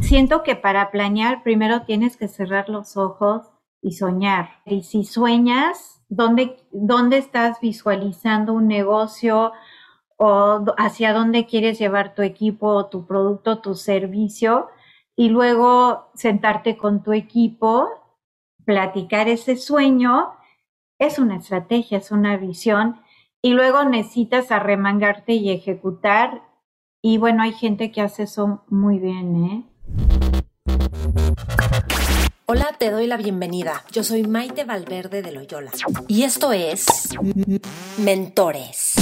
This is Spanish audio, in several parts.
Siento que para planear primero tienes que cerrar los ojos y soñar. Y si sueñas, ¿dónde, dónde estás visualizando un negocio o hacia dónde quieres llevar tu equipo, tu producto, tu servicio? Y luego sentarte con tu equipo, platicar ese sueño, es una estrategia, es una visión. Y luego necesitas arremangarte y ejecutar. Y bueno, hay gente que hace eso muy bien, ¿eh? Hola, te doy la bienvenida. Yo soy Maite Valverde de Loyola y esto es Mentores.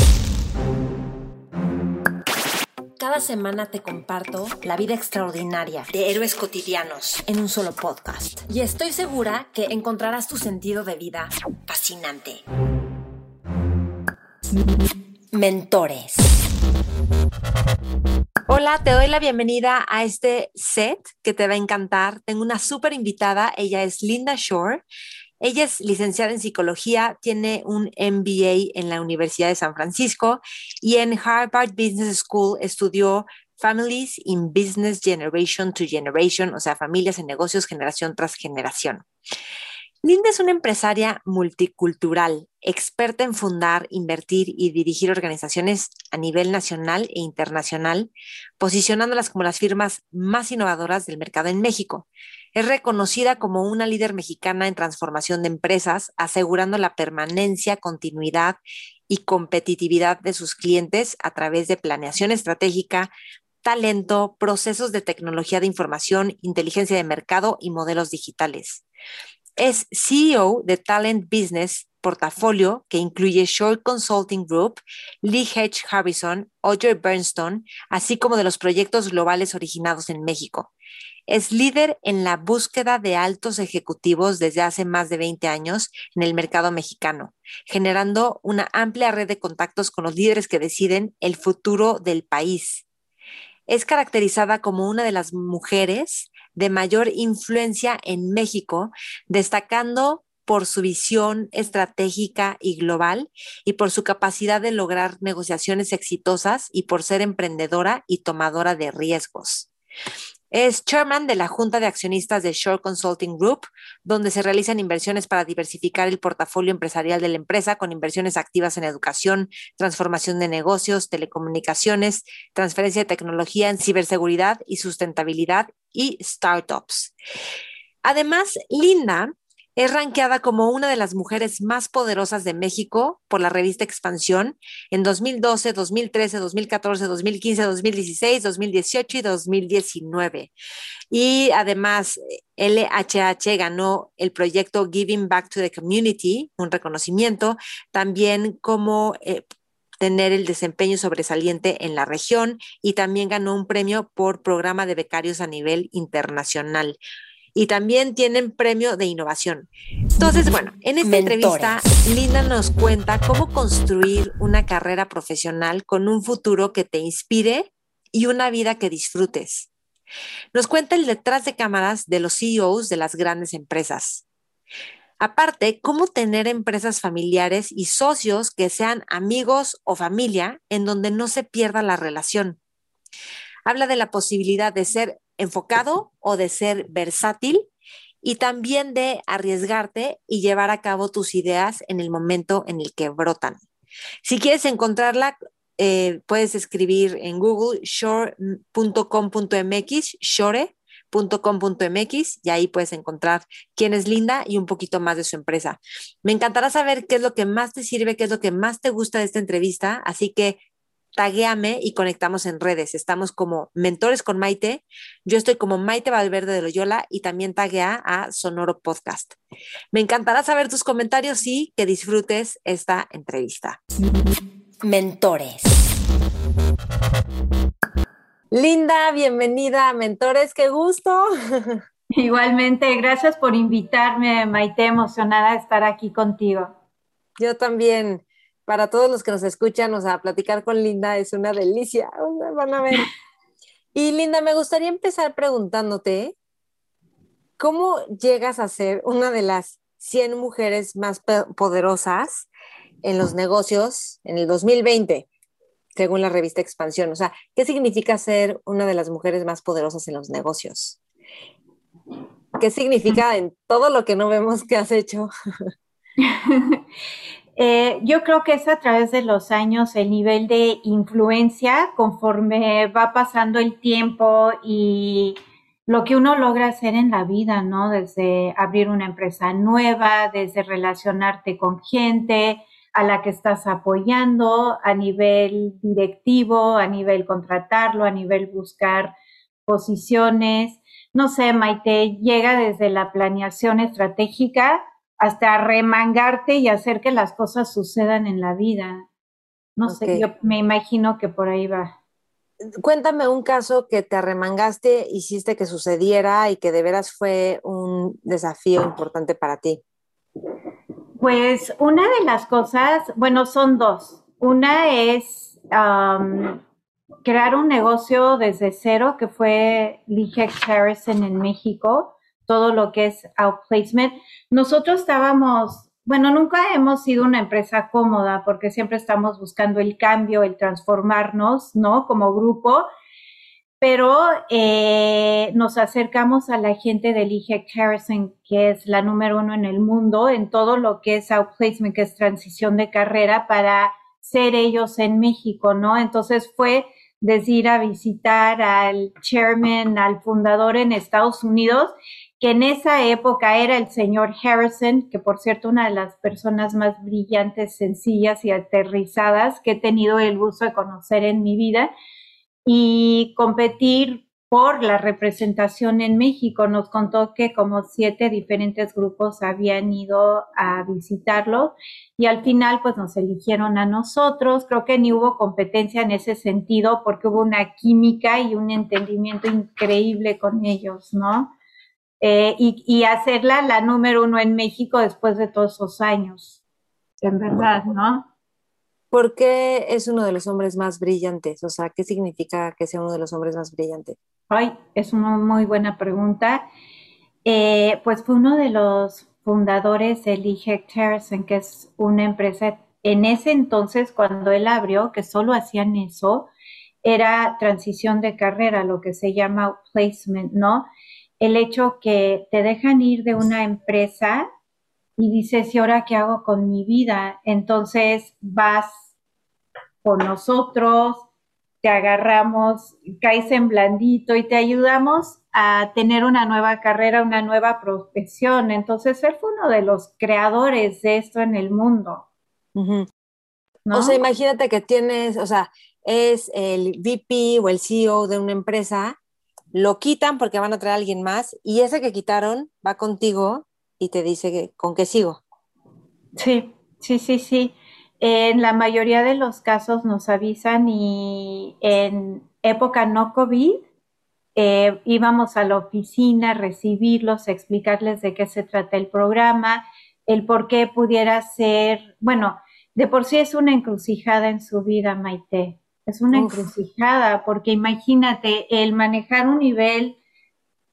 Cada semana te comparto la vida extraordinaria de héroes cotidianos en un solo podcast. Y estoy segura que encontrarás tu sentido de vida fascinante. Mentores. Hola, te doy la bienvenida a este set que te va a encantar. Tengo una súper invitada, ella es Linda Shore. Ella es licenciada en psicología, tiene un MBA en la Universidad de San Francisco y en Harvard Business School estudió Families in Business Generation to Generation, o sea, familias en negocios generación tras generación. Linda es una empresaria multicultural, experta en fundar, invertir y dirigir organizaciones a nivel nacional e internacional, posicionándolas como las firmas más innovadoras del mercado en México. Es reconocida como una líder mexicana en transformación de empresas, asegurando la permanencia, continuidad y competitividad de sus clientes a través de planeación estratégica, talento, procesos de tecnología de información, inteligencia de mercado y modelos digitales. Es CEO de Talent Business Portafolio, que incluye Short Consulting Group, Lee H. Harrison, Audrey Bernstone, así como de los proyectos globales originados en México. Es líder en la búsqueda de altos ejecutivos desde hace más de 20 años en el mercado mexicano, generando una amplia red de contactos con los líderes que deciden el futuro del país. Es caracterizada como una de las mujeres de mayor influencia en México, destacando por su visión estratégica y global y por su capacidad de lograr negociaciones exitosas y por ser emprendedora y tomadora de riesgos. Es chairman de la Junta de Accionistas de Shore Consulting Group, donde se realizan inversiones para diversificar el portafolio empresarial de la empresa con inversiones activas en educación, transformación de negocios, telecomunicaciones, transferencia de tecnología en ciberseguridad y sustentabilidad y startups. Además, Linda es rankeada como una de las mujeres más poderosas de México por la revista Expansión en 2012, 2013, 2014, 2015, 2016, 2018 y 2019. Y además, LHH ganó el proyecto Giving Back to the Community, un reconocimiento, también como... Eh, tener el desempeño sobresaliente en la región y también ganó un premio por programa de becarios a nivel internacional y también tienen premio de innovación. Entonces, bueno, en esta entrevista, Linda nos cuenta cómo construir una carrera profesional con un futuro que te inspire y una vida que disfrutes. Nos cuenta el detrás de cámaras de los CEOs de las grandes empresas. Aparte, cómo tener empresas familiares y socios que sean amigos o familia en donde no se pierda la relación. Habla de la posibilidad de ser enfocado o de ser versátil y también de arriesgarte y llevar a cabo tus ideas en el momento en el que brotan. Si quieres encontrarla, eh, puedes escribir en Google shore.com.mx, shore.com.mx y ahí puedes encontrar quién es Linda y un poquito más de su empresa. Me encantará saber qué es lo que más te sirve, qué es lo que más te gusta de esta entrevista, así que taguéame y conectamos en redes. Estamos como Mentores con Maite. Yo estoy como Maite Valverde de Loyola y también taguea a Sonoro Podcast. Me encantará saber tus comentarios y que disfrutes esta entrevista. Mentores. Linda, bienvenida a Mentores, qué gusto. Igualmente, gracias por invitarme, Maite, emocionada de estar aquí contigo. Yo también para todos los que nos escuchan, o sea, platicar con Linda es una delicia. van a ver. Y Linda, me gustaría empezar preguntándote, ¿cómo llegas a ser una de las 100 mujeres más poderosas en los negocios en el 2020? según la revista Expansión. O sea, ¿qué significa ser una de las mujeres más poderosas en los negocios? ¿Qué significa en todo lo que no vemos que has hecho? Eh, yo creo que es a través de los años el nivel de influencia conforme va pasando el tiempo y lo que uno logra hacer en la vida, ¿no? Desde abrir una empresa nueva, desde relacionarte con gente a la que estás apoyando a nivel directivo, a nivel contratarlo, a nivel buscar posiciones. No sé, Maite, llega desde la planeación estratégica hasta remangarte y hacer que las cosas sucedan en la vida. No sé, yo me imagino que por ahí va. Cuéntame un caso que te arremangaste, hiciste que sucediera y que de veras fue un desafío importante para ti. Pues una de las cosas, bueno, son dos. Una es crear un negocio desde cero, que fue Lee Harrison en México todo lo que es outplacement. Nosotros estábamos, bueno, nunca hemos sido una empresa cómoda porque siempre estamos buscando el cambio, el transformarnos, ¿no? Como grupo, pero eh, nos acercamos a la gente de Lee Harrison, que es la número uno en el mundo en todo lo que es outplacement, que es transición de carrera para ser ellos en México, ¿no? Entonces fue desde ir a visitar al chairman, al fundador en Estados Unidos que en esa época era el señor Harrison, que por cierto una de las personas más brillantes, sencillas y aterrizadas que he tenido el gusto de conocer en mi vida, y competir por la representación en México. Nos contó que como siete diferentes grupos habían ido a visitarlo y al final pues nos eligieron a nosotros. Creo que ni hubo competencia en ese sentido porque hubo una química y un entendimiento increíble con ellos, ¿no? Eh, y, hacerla la número uno en México después de todos esos años, en verdad, ¿no? ¿Por qué es uno de los hombres más brillantes? O sea, ¿qué significa que sea uno de los hombres más brillantes? Ay, es una muy buena pregunta. Eh, pues fue uno de los fundadores de Lee Harrison, que es una empresa, en ese entonces cuando él abrió, que solo hacían eso, era transición de carrera, lo que se llama placement, ¿no? El hecho que te dejan ir de una empresa y dices, ¿y ahora qué hago con mi vida? Entonces vas con nosotros, te agarramos, caes en blandito y te ayudamos a tener una nueva carrera, una nueva profesión. Entonces, él fue uno de los creadores de esto en el mundo. O sea, imagínate que tienes, o sea, es el VP o el CEO de una empresa lo quitan porque van a traer a alguien más y ese que quitaron va contigo y te dice que, con qué sigo. Sí, sí, sí, sí. En la mayoría de los casos nos avisan y en época no COVID eh, íbamos a la oficina a recibirlos, a explicarles de qué se trata el programa, el por qué pudiera ser, bueno, de por sí es una encrucijada en su vida, Maite. Es una encrucijada, porque imagínate el manejar un nivel,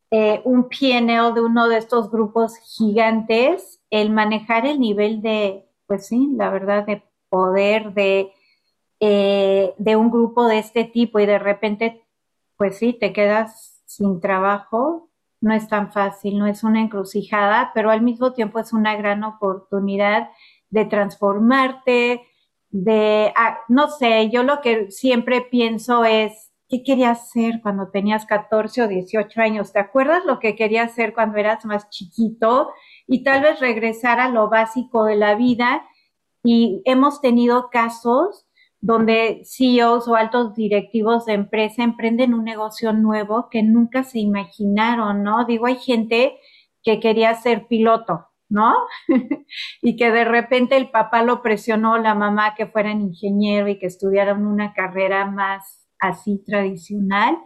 eh, un PNL de uno de estos grupos gigantes, el manejar el nivel de, pues sí, la verdad, de poder de, eh, de un grupo de este tipo y de repente, pues sí, te quedas sin trabajo, no es tan fácil, no es una encrucijada, pero al mismo tiempo es una gran oportunidad de transformarte, de, ah, no sé, yo lo que siempre pienso es, ¿qué querías hacer cuando tenías 14 o 18 años? ¿Te acuerdas lo que querías hacer cuando eras más chiquito? Y tal vez regresar a lo básico de la vida. Y hemos tenido casos donde CEOs o altos directivos de empresa emprenden un negocio nuevo que nunca se imaginaron, ¿no? Digo, hay gente que quería ser piloto, ¿no? y que de repente el papá lo presionó, la mamá que fueran ingeniero y que estudiaran una carrera más así tradicional.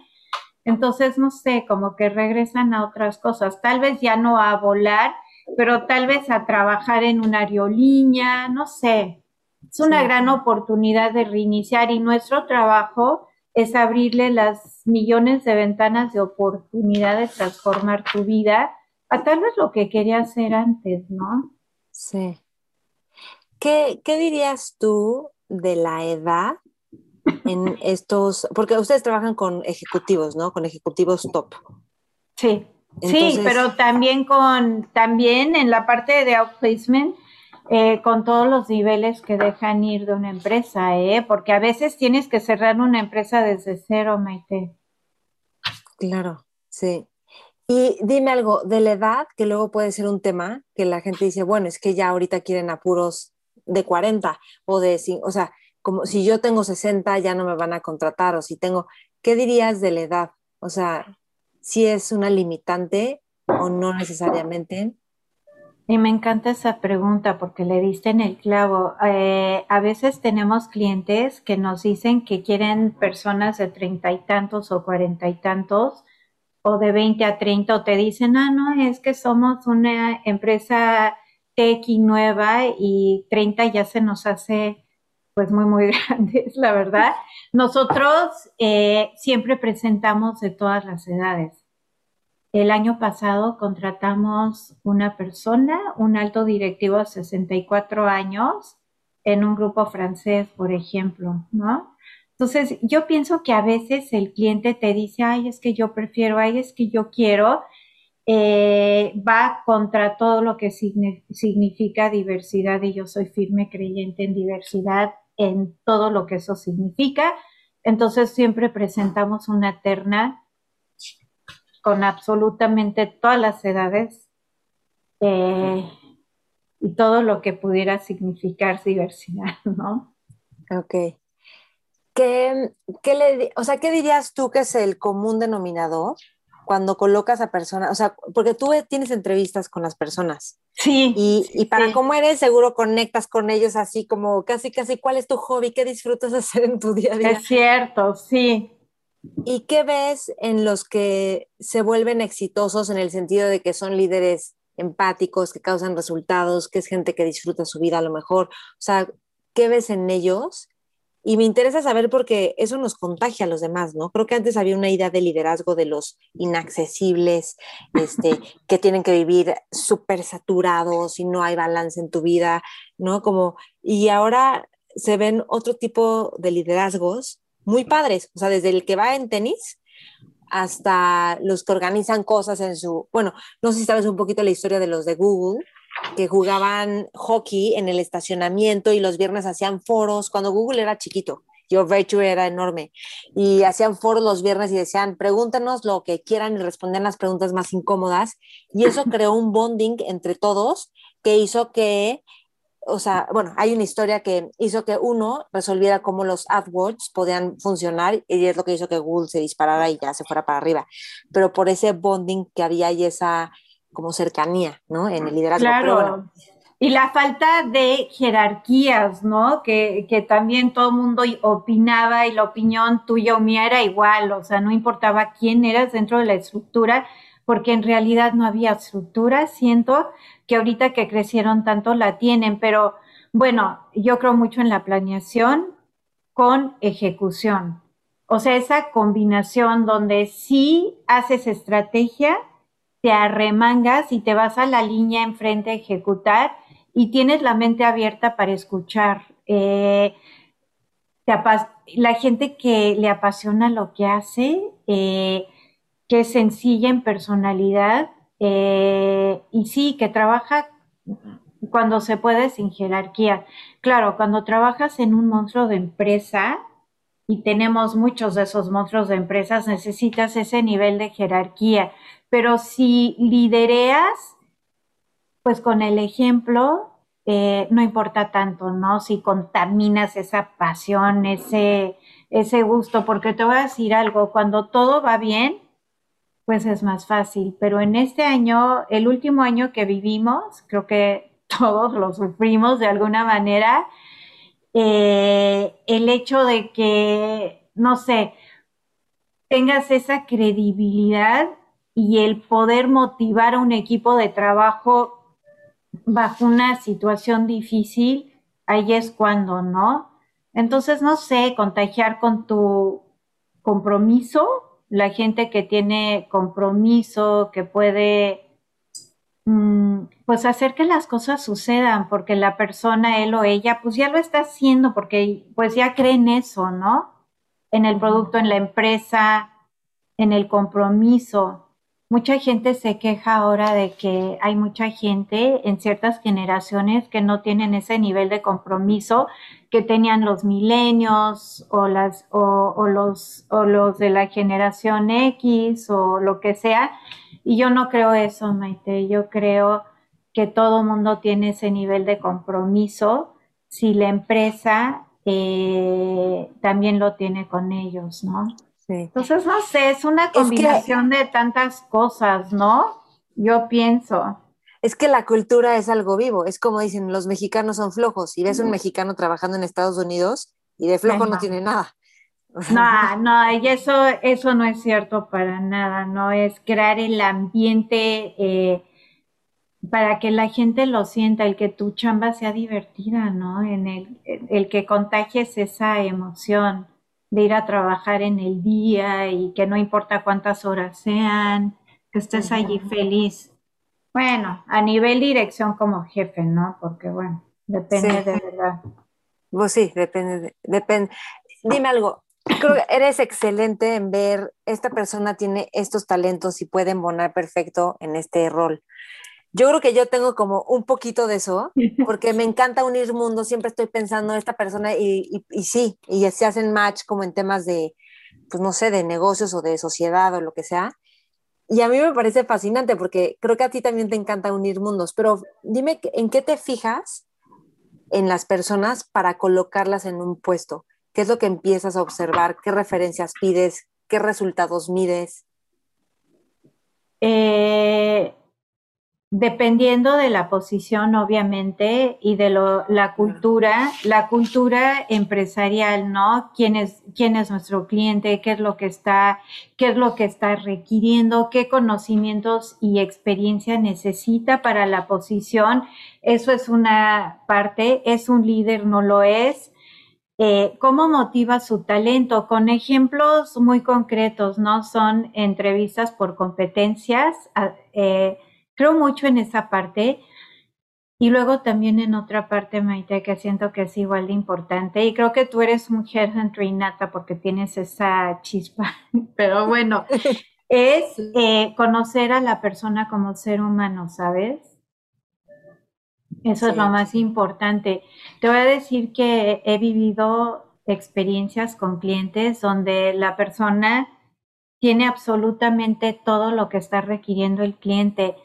Entonces, no sé, como que regresan a otras cosas, tal vez ya no a volar, pero tal vez a trabajar en una aerolínea, no sé. Es una gran oportunidad de reiniciar y nuestro trabajo es abrirle las millones de ventanas de oportunidad de transformar tu vida a tal vez lo que quería hacer antes, ¿no? Sí. ¿Qué, dirías tú de la edad en estos, porque ustedes trabajan con ejecutivos, ¿no? Con ejecutivos top. Sí, sí, pero también con, también en la parte de outplacement, eh, con todos los niveles que dejan ir de una empresa, ¿eh? Porque a veces tienes que cerrar una empresa desde cero, Maite. Claro, sí. Y dime algo de la edad, que luego puede ser un tema, que la gente dice, bueno, es que ya ahorita quieren apuros de 40 o de, o sea, como si yo tengo 60 ya no me van a contratar o si tengo, ¿qué dirías de la edad? O sea, si es una limitante o no necesariamente. Y me encanta esa pregunta porque le diste en el clavo. Eh, a veces tenemos clientes que nos dicen que quieren personas de treinta y tantos o cuarenta y tantos o de 20 a 30 o te dicen, ah, no, es que somos una empresa tech y nueva y 30 ya se nos hace pues muy, muy grandes, la verdad. Nosotros eh, siempre presentamos de todas las edades. El año pasado contratamos una persona, un alto directivo de 64 años, en un grupo francés, por ejemplo, ¿no? Entonces, yo pienso que a veces el cliente te dice, ay, es que yo prefiero, ay, es que yo quiero, eh, va contra todo lo que significa diversidad y yo soy firme creyente en diversidad en todo lo que eso significa. Entonces siempre presentamos una terna con absolutamente todas las edades eh, y todo lo que pudiera significar diversidad, ¿no? Ok. ¿Qué, qué le, o sea, ¿qué dirías tú que es el común denominador cuando colocas a personas, o sea, porque tú tienes entrevistas con las personas. Sí. Y, para cómo eres, seguro conectas con ellos así como casi, casi, ¿cuál es tu hobby? ¿Qué disfrutas hacer en tu día a día? Es cierto, sí. ¿Y qué ves en los que se vuelven exitosos en el sentido de que son líderes empáticos, que causan resultados, que es gente que disfruta su vida a lo mejor? O sea, ¿qué ves en ellos y me interesa saber porque eso nos contagia a los demás, ¿no? Creo que antes había una idea de liderazgo de los inaccesibles, este, que tienen que vivir súper saturados y no hay balance en tu vida, ¿no? Como, y ahora se ven otro tipo de liderazgos muy padres, o sea, desde el que va en tenis hasta los que organizan cosas en su, bueno, no sé si sabes un poquito la historia de los de Google, que jugaban hockey en el estacionamiento y los viernes hacían foros cuando Google era chiquito. Yo Virtue era enorme y hacían foros los viernes y decían, pregúntanos lo que quieran y respondían las preguntas más incómodas. Y eso creó un bonding entre todos que hizo que, o sea, bueno, hay una historia que hizo que uno resolviera cómo los AdWords podían funcionar y es lo que hizo que Google se disparara y ya se fuera para arriba. Pero por ese bonding que había y esa como cercanía, ¿no? En el liderazgo. Claro. Y la falta de jerarquías, ¿no? Que, que también todo el mundo opinaba y la opinión tuya o mía era igual, o sea, no importaba quién eras dentro de la estructura, porque en realidad no había estructura. Siento que ahorita que crecieron tanto la tienen, pero bueno, yo creo mucho en la planeación con ejecución. O sea, esa combinación donde sí haces estrategia, te arremangas y te vas a la línea enfrente a ejecutar y tienes la mente abierta para escuchar. Eh, la gente que le apasiona lo que hace, eh, que es sencilla en personalidad eh, y sí, que trabaja cuando se puede sin jerarquía. Claro, cuando trabajas en un monstruo de empresa, y tenemos muchos de esos monstruos de empresas, necesitas ese nivel de jerarquía. Pero si lidereas, pues con el ejemplo, eh, no importa tanto, ¿no? Si contaminas esa pasión, ese, ese gusto, porque te voy a decir algo, cuando todo va bien, pues es más fácil. Pero en este año, el último año que vivimos, creo que todos lo sufrimos de alguna manera, eh, el hecho de que, no sé, tengas esa credibilidad y el poder motivar a un equipo de trabajo bajo una situación difícil, ahí es cuando, ¿no? Entonces, no sé, contagiar con tu compromiso, la gente que tiene compromiso, que puede, mm, pues hacer que las cosas sucedan, porque la persona, él o ella, pues ya lo está haciendo, porque pues ya cree en eso, ¿no? en el producto, en la empresa, en el compromiso. Mucha gente se queja ahora de que hay mucha gente en ciertas generaciones que no tienen ese nivel de compromiso que tenían los milenios o las o, los o los de la generación X o lo que sea. Y yo no creo eso Maite. Yo creo que todo mundo tiene ese nivel de compromiso si la empresa eh, también lo tiene con ellos no entonces, no sé, es una combinación de tantas cosas, ¿no? Yo pienso. Es que la cultura es algo vivo, es como dicen, los mexicanos son flojos, y ves un mexicano trabajando en Estados Unidos y de flojo no tiene nada. No, no, y eso, eso no es cierto para nada, no es crear el ambiente eh, para que la gente lo sienta, el que tu chamba sea divertida, ¿no? En el, el que contagies esa emoción de ir a trabajar en el día y que no importa cuántas horas sean, que estés allí feliz. Bueno, a nivel dirección como jefe, ¿no? Porque bueno, depende de verdad. Pues sí, depende, depende. Dime algo, creo que eres excelente en ver, esta persona tiene estos talentos y puede embonar perfecto en este rol. Yo creo que yo tengo como un poquito de eso, porque me encanta unir mundos, siempre estoy pensando en esta persona y, y, sí, y se hacen match como en temas de, pues no sé, de negocios o de sociedad o lo que sea. Y a mí me parece fascinante porque creo que a ti también te encanta unir mundos, pero dime, ¿en qué te fijas en las personas para colocarlas en un puesto? ¿Qué es lo que empiezas a observar? ¿Qué referencias pides? ¿Qué resultados mides? Eh, Dependiendo de la posición, obviamente, y de lo, la cultura, la cultura empresarial, ¿no? ¿Quién es, quién es nuestro cliente? ¿Qué es lo que está, qué es lo que está requiriendo? ¿Qué conocimientos y experiencia necesita para la posición? Eso es una parte. ¿Es un líder? ¿No lo es? Eh, ¿Cómo motiva su talento? Con ejemplos muy concretos, ¿no? Son entrevistas por competencias. Eh, creo mucho en esa parte. Y luego también en otra parte, Maite, que siento que es igual de importante. Y creo que tú eres mujer innata porque tienes esa chispa. Pero bueno, es eh, conocer a la persona como ser humano, ¿sabes? Eso es lo más importante. Te voy a decir que he vivido experiencias con clientes donde la persona tiene absolutamente todo lo que está requiriendo el cliente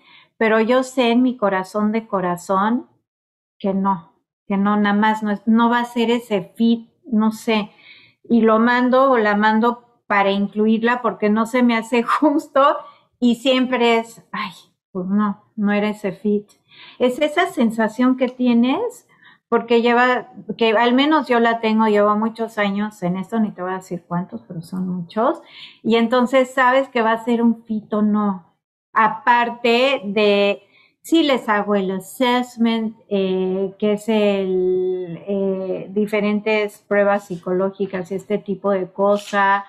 pero yo sé en mi corazón de corazón que no, que no, nada más no, no va a ser ese fit, no sé, y lo mando o la mando para incluirla porque no se me hace justo y siempre es, ay, pues no, no era ese fit. Es esa sensación que tienes porque lleva, que al menos yo la tengo, llevo muchos años en esto, ni te voy a decir cuántos, pero son muchos, y entonces sabes que va a ser un fit o no, aparte de si les hago el assessment, eh, que es el eh, diferentes pruebas psicológicas y este tipo de cosa,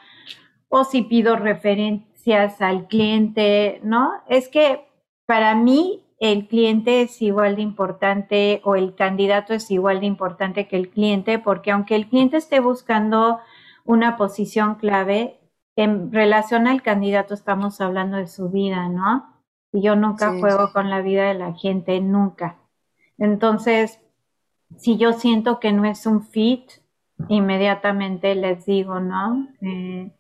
o si pido referencias al cliente, ¿no? Es que para mí el cliente es igual de importante o el candidato es igual de importante que el cliente, porque aunque el cliente esté buscando una posición clave, en relación al candidato estamos hablando de su vida, ¿no? Y yo nunca juego con la vida de la gente, nunca. Entonces, si yo siento que no es un fit, inmediatamente les digo, ¿no? Eh,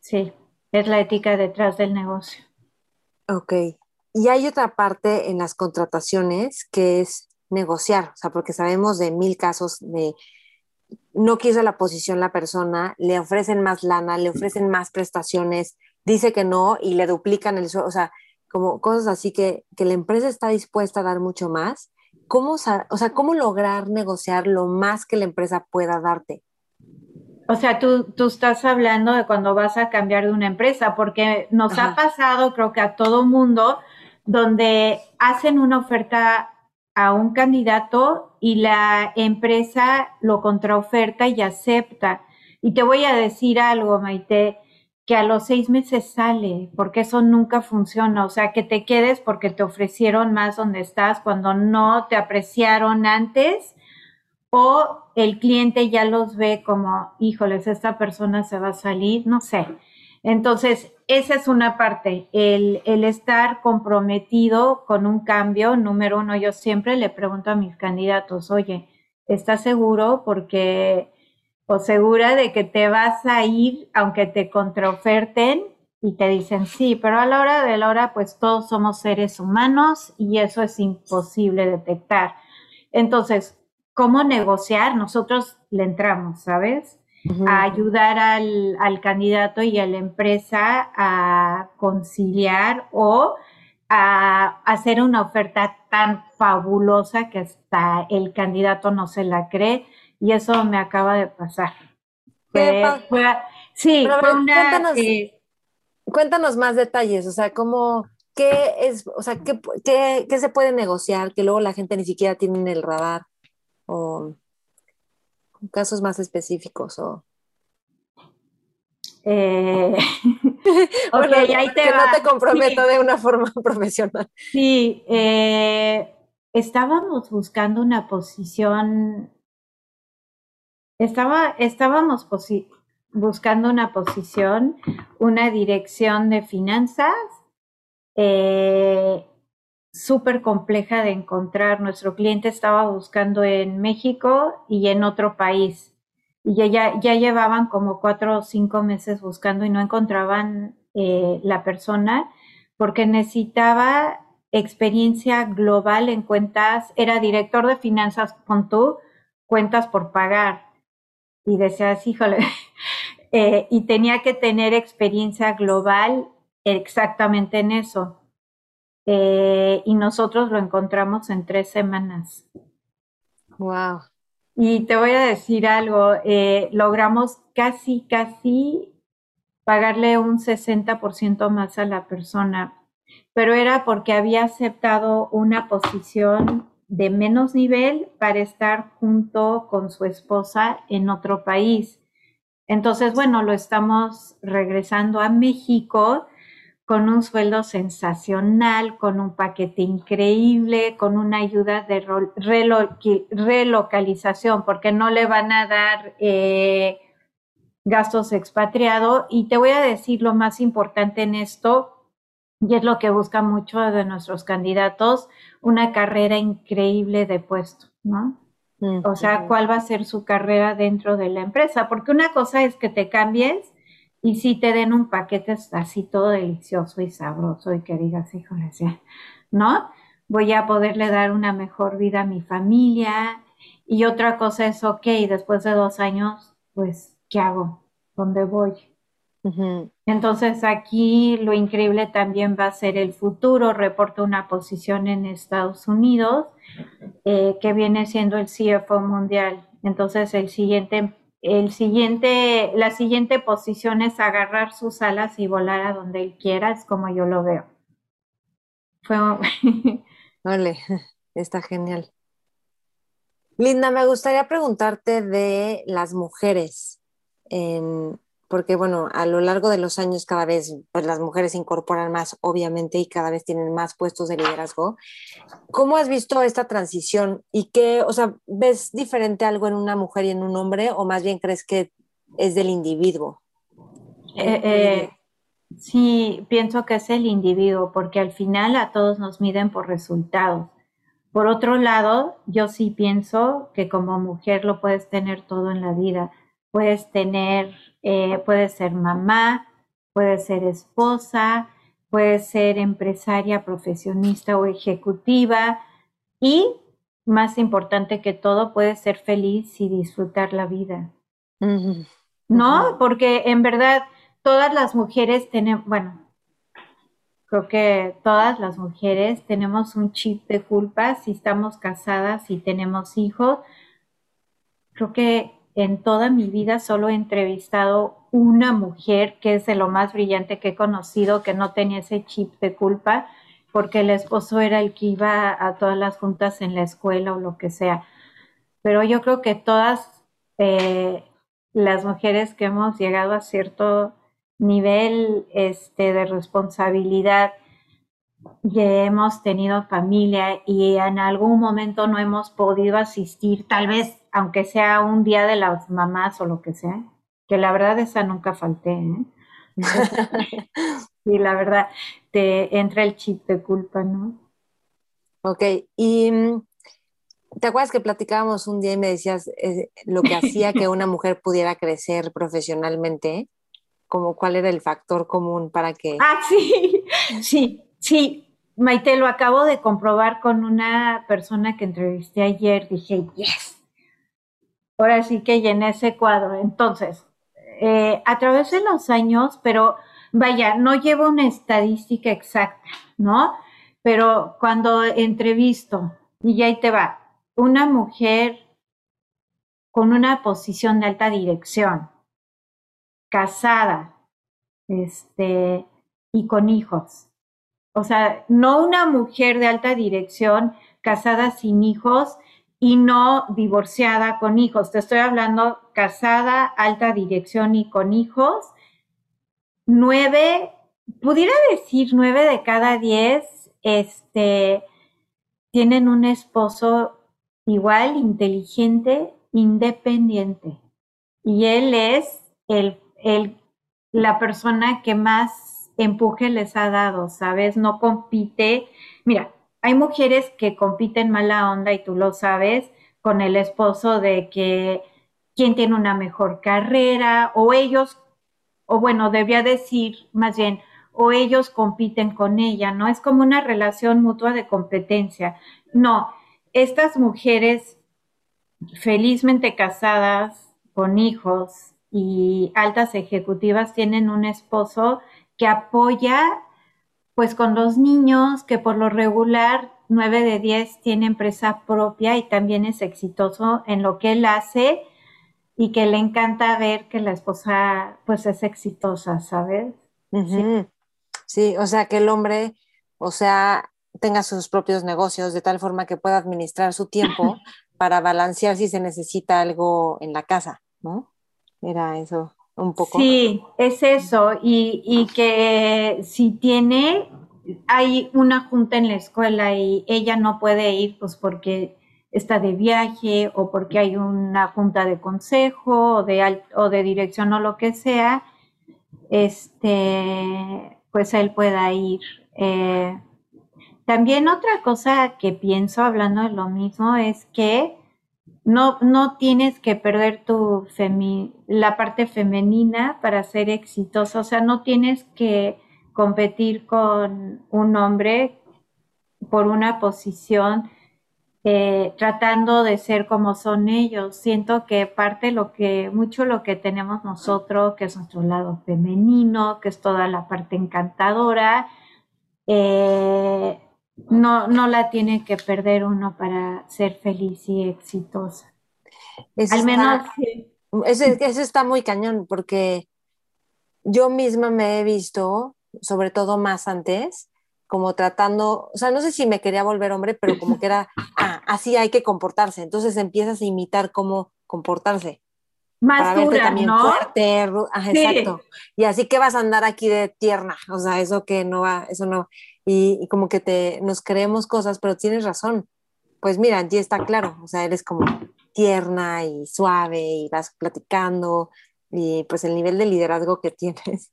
sí, es la ética detrás del negocio. Ok. Y hay otra parte en las contrataciones que es negociar, o sea, porque sabemos de mil casos de no quiso la posición la persona, le ofrecen más lana, le ofrecen más prestaciones, dice que no y le duplican el sueldo, o sea, como cosas así que, que la empresa está dispuesta a dar mucho más. ¿Cómo, o sea, cómo lograr negociar lo más que la empresa pueda darte? O sea, tú, tú estás hablando de cuando vas a cambiar de una empresa, porque nos ha pasado, creo que a todo mundo, donde hacen una oferta a un candidato y la empresa lo contraoferta y acepta. Y te voy a decir algo, Maite, que a los seis meses sale, porque eso nunca funciona. O sea, que te quedes porque te ofrecieron más donde estás cuando no te apreciaron antes o el cliente ya los ve como, híjoles, esta persona se va a salir, no sé. Entonces, esa es una parte, el, el, estar comprometido con un cambio. Número uno, yo siempre le pregunto a mis candidatos, oye, ¿estás seguro? Porque, o segura de que te vas a ir aunque te contraoferten y te dicen sí, pero a la hora de la hora, pues todos somos seres humanos y eso es imposible detectar. Entonces, ¿cómo negociar? Nosotros le entramos, ¿sabes? A ayudar al, al, candidato y a la empresa a conciliar o a hacer una oferta tan fabulosa que hasta el candidato no se la cree y eso me acaba de pasar. sí, fue una... Eh, cuéntanos más detalles, o sea, cómo, qué es, o sea, qué, qué, se puede negociar que luego la gente ni siquiera tiene en el radar o casos más específicos o... Eh, ahí te que no te comprometo de una forma profesional. Sí, eh, estábamos buscando una posición, estaba, estábamos buscando una posición, una dirección de finanzas eh, súper compleja de encontrar. Nuestro cliente estaba buscando en México y en otro país. Y ya, ya llevaban como cuatro o cinco meses buscando y no encontraban eh, la persona porque necesitaba experiencia global en cuentas, era director de finanzas con tú, cuentas por pagar y decías, híjole, eh, y tenía que tener experiencia global exactamente en eso. Eh, y nosotros lo encontramos en tres semanas. Wow. Y te voy a decir algo, eh, logramos casi, casi pagarle un 60% más a la persona, pero era porque había aceptado una posición de menos nivel para estar junto con su esposa en otro país. Entonces, bueno, lo estamos regresando a México con un sueldo sensacional, con un paquete increíble, con una ayuda de relocalización, porque no le van a dar eh, gastos expatriados. Y te voy a decir lo más importante en esto, y es lo que busca mucho de nuestros candidatos, una carrera increíble de puesto, ¿no? Mm, o sea, cuál va a ser su carrera dentro de la empresa, porque una cosa es que te cambies y si te den un paquete así todo delicioso y sabroso y que digas, híjole, ¿no? Voy a poderle dar una mejor vida a mi familia. Y otra cosa es, ok, después de dos años, pues, ¿qué hago? ¿Dónde voy? Entonces aquí lo increíble también va a ser el futuro. Reporta una posición en Estados Unidos eh, que viene siendo el CFO mundial. Entonces el siguiente, el siguiente, la siguiente posición es agarrar sus alas y volar a donde él quiera, es como yo lo veo. Fue... vale, está genial. Linda, me gustaría preguntarte de las mujeres en, porque bueno, a lo largo de los años cada vez pues, las mujeres se incorporan más, obviamente, y cada vez tienen más puestos de liderazgo. ¿Cómo has visto esta transición y qué, o sea, ves diferente algo en una mujer y en un hombre o más bien crees que es del individuo? Eh, eh, sí, pienso que es el individuo, porque al final a todos nos miden por resultados. Por otro lado, yo sí pienso que como mujer lo puedes tener todo en la vida. Puedes tener eh, puede ser mamá, puede ser esposa, puede ser empresaria, profesionista o ejecutiva y, más importante que todo, puede ser feliz y disfrutar la vida. ¿No? Porque en verdad todas las mujeres tenemos, bueno, creo que todas las mujeres tenemos un chip de culpa si estamos casadas, y tenemos hijos. Creo que en toda mi vida solo he entrevistado una mujer que es de lo más brillante que he conocido, que no tenía ese chip de culpa, porque el esposo era el que iba a todas las juntas en la escuela o lo que sea. Pero yo creo que todas eh, las mujeres que hemos llegado a cierto nivel este, de responsabilidad y hemos tenido familia y en algún momento no hemos podido asistir, tal vez aunque sea un día de las mamás o lo que sea, que la verdad esa nunca falté, ¿eh? y la verdad, te entra el chip de culpa, ¿no? Ok, y mm, ¿te acuerdas que platicábamos un día y me decías eh, lo que hacía que una mujer pudiera crecer profesionalmente? Como cuál era el factor común para que... Ah, sí, sí, sí. Maite, lo acabo de comprobar con una persona que entrevisté ayer. Dije, yes. Ahora sí que llené ese cuadro. Entonces, eh, a través de los años, pero vaya, no llevo una estadística exacta, ¿no? Pero cuando entrevisto, y ahí te va, una mujer con una posición de alta dirección, casada, este, y con hijos. O sea, no una mujer de alta dirección casada sin hijos y no divorciada con hijos. Te estoy hablando casada, alta dirección y con hijos. Nueve, pudiera decir nueve de cada diez, este, tienen un esposo igual, inteligente, independiente. Y él es el, el, la persona que más empuje les ha dado, ¿sabes? No compite. Mira, hay mujeres que compiten mala onda y tú lo sabes con el esposo de que quién tiene una mejor carrera o ellos, o bueno, debía decir más bien, o ellos compiten con ella, ¿no? Es como una relación mutua de competencia. No, estas mujeres felizmente casadas, con hijos y altas ejecutivas tienen un esposo que apoya pues con los niños, que por lo regular 9 de 10 tiene empresa propia y también es exitoso en lo que él hace y que le encanta ver que la esposa pues es exitosa, ¿sabes? sí. sí, o sea que el hombre, o sea, tenga sus propios negocios de tal forma que pueda administrar su tiempo para balancear si se necesita algo en la casa, ¿no? Era eso un poco. Sí, es eso, y, y que si tiene, hay una junta en la escuela y ella no puede ir, pues porque está de viaje o porque hay una junta de consejo o de, o de dirección o lo que sea, este, pues él pueda ir. Eh, también otra cosa que pienso hablando de lo mismo es que no, no tienes que perder tu la parte femenina para ser exitoso, o sea, no tienes que competir con un hombre por una posición eh, tratando de ser como son ellos. Siento que parte lo que, mucho lo que tenemos nosotros, que es nuestro lado femenino, que es toda la parte encantadora, eh, no, no la tiene que perder uno para ser feliz y exitosa. Al menos. Ese, está muy cañón, porque yo misma me he visto, sobre todo más antes, como tratando, o sea, no sé si me quería volver hombre, pero como que era, ah, así hay que comportarse. Entonces empiezas a imitar cómo comportarse. Más dura, también ¿no? fuerte, exacto. Y así que vas a andar aquí de tierna, o sea, eso que no va, eso no y, como que te, nos creemos cosas, pero tienes razón. Pues mira, allí está claro, o sea, eres como tierna y suave y vas platicando y pues el nivel de liderazgo que tienes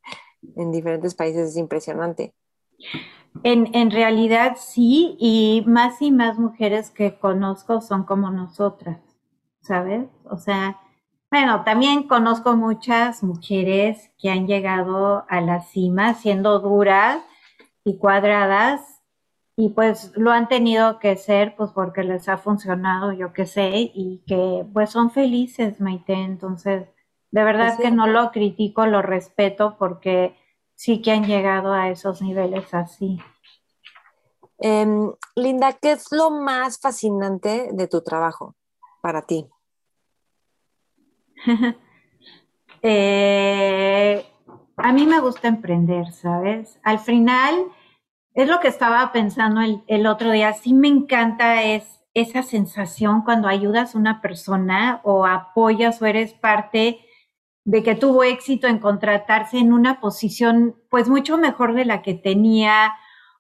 en diferentes países es impresionante. En, en, realidad sí, y más y más mujeres que conozco son como nosotras, ¿sabes? O sea, bueno, también conozco muchas mujeres que han llegado a la cima siendo duras y cuadradas y pues lo han tenido que ser pues porque les ha funcionado, yo qué sé, y que pues son felices, Maite, entonces de verdad pues que no lo critico, lo respeto porque sí que han llegado a esos niveles así. Em, Linda, ¿qué es lo más fascinante de tu trabajo para ti? eh, a mí me gusta emprender, ¿sabes? Al final, es lo que estaba pensando el, otro día, sí me encanta es esa sensación cuando ayudas a una persona o apoyas o eres parte de que tuvo éxito en contratarse en una posición pues mucho mejor de la que tenía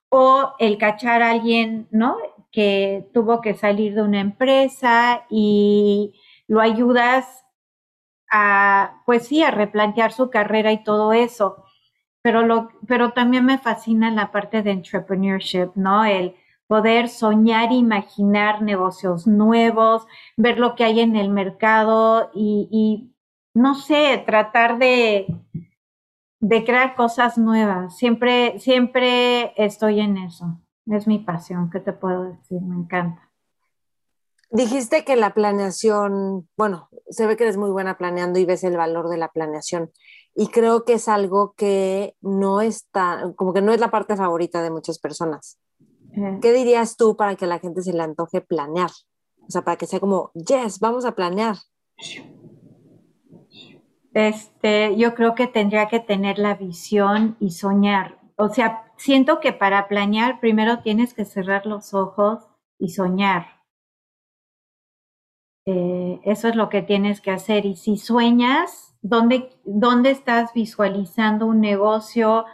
o el cachar a alguien, ¿no? Que tuvo que salir de una empresa y lo ayudas a, pues sí, a replantear su carrera y todo eso. Pero, lo, pero también me fascina la parte de entrepreneurship, ¿no? El poder soñar, imaginar negocios nuevos, ver lo que hay en el mercado y, y no sé, tratar de, de crear cosas nuevas. Siempre, siempre estoy en eso. Es mi pasión, ¿qué te puedo decir? Me encanta. Dijiste que la planeación, bueno, se ve que eres muy buena planeando y ves el valor de la planeación. Y creo que es algo que no está, como que no es la parte favorita de muchas personas. ¿Qué dirías tú para que la gente se le antoje planear? O sea, para que sea como, yes, vamos a planear. Este, yo creo que tendría que tener la visión y soñar. O sea, siento que para planear primero tienes que cerrar los ojos y soñar. Eh, eso es lo que tienes que hacer. Y si sueñas, ¿dónde, dónde estás visualizando un negocio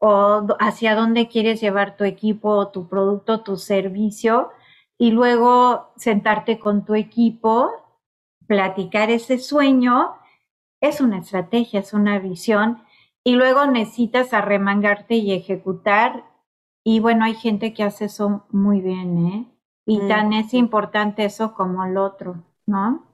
o hacia dónde quieres llevar tu equipo, tu producto, tu servicio? Y luego sentarte con tu equipo, platicar ese sueño es una estrategia, es una visión y luego necesitas arremangarte y ejecutar. Y bueno, hay gente que hace eso muy bien, ¿eh? Y mm. tan es importante eso como el otro, ¿no?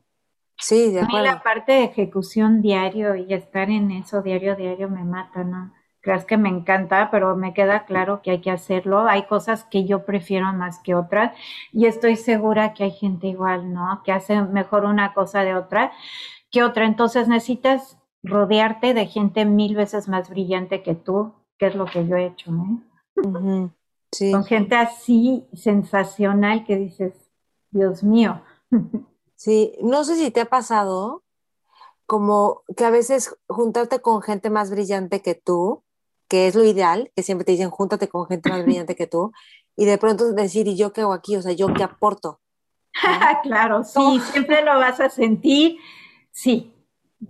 Sí, de acuerdo. A mí la parte de ejecución diario y estar en eso diario, diario me mata, ¿no? Creas que me encanta, pero me queda claro que hay que hacerlo. Hay cosas que yo prefiero más que otras y estoy segura que hay gente igual, ¿no? Que hace mejor una cosa de otra que otra. Entonces necesitas rodearte de gente mil veces más brillante que tú, que es lo que yo he hecho, ¿eh? Con gente así sensacional que dices, Dios mío. Sí, no sé si te ha pasado como que a veces juntarte con gente más brillante que tú, que es lo ideal, que siempre te dicen júntate con gente más brillante que tú, y de pronto decir, ¿y yo qué hago aquí? O sea, ¿yo qué aporto? claro, sí, siempre lo vas a sentir Sí,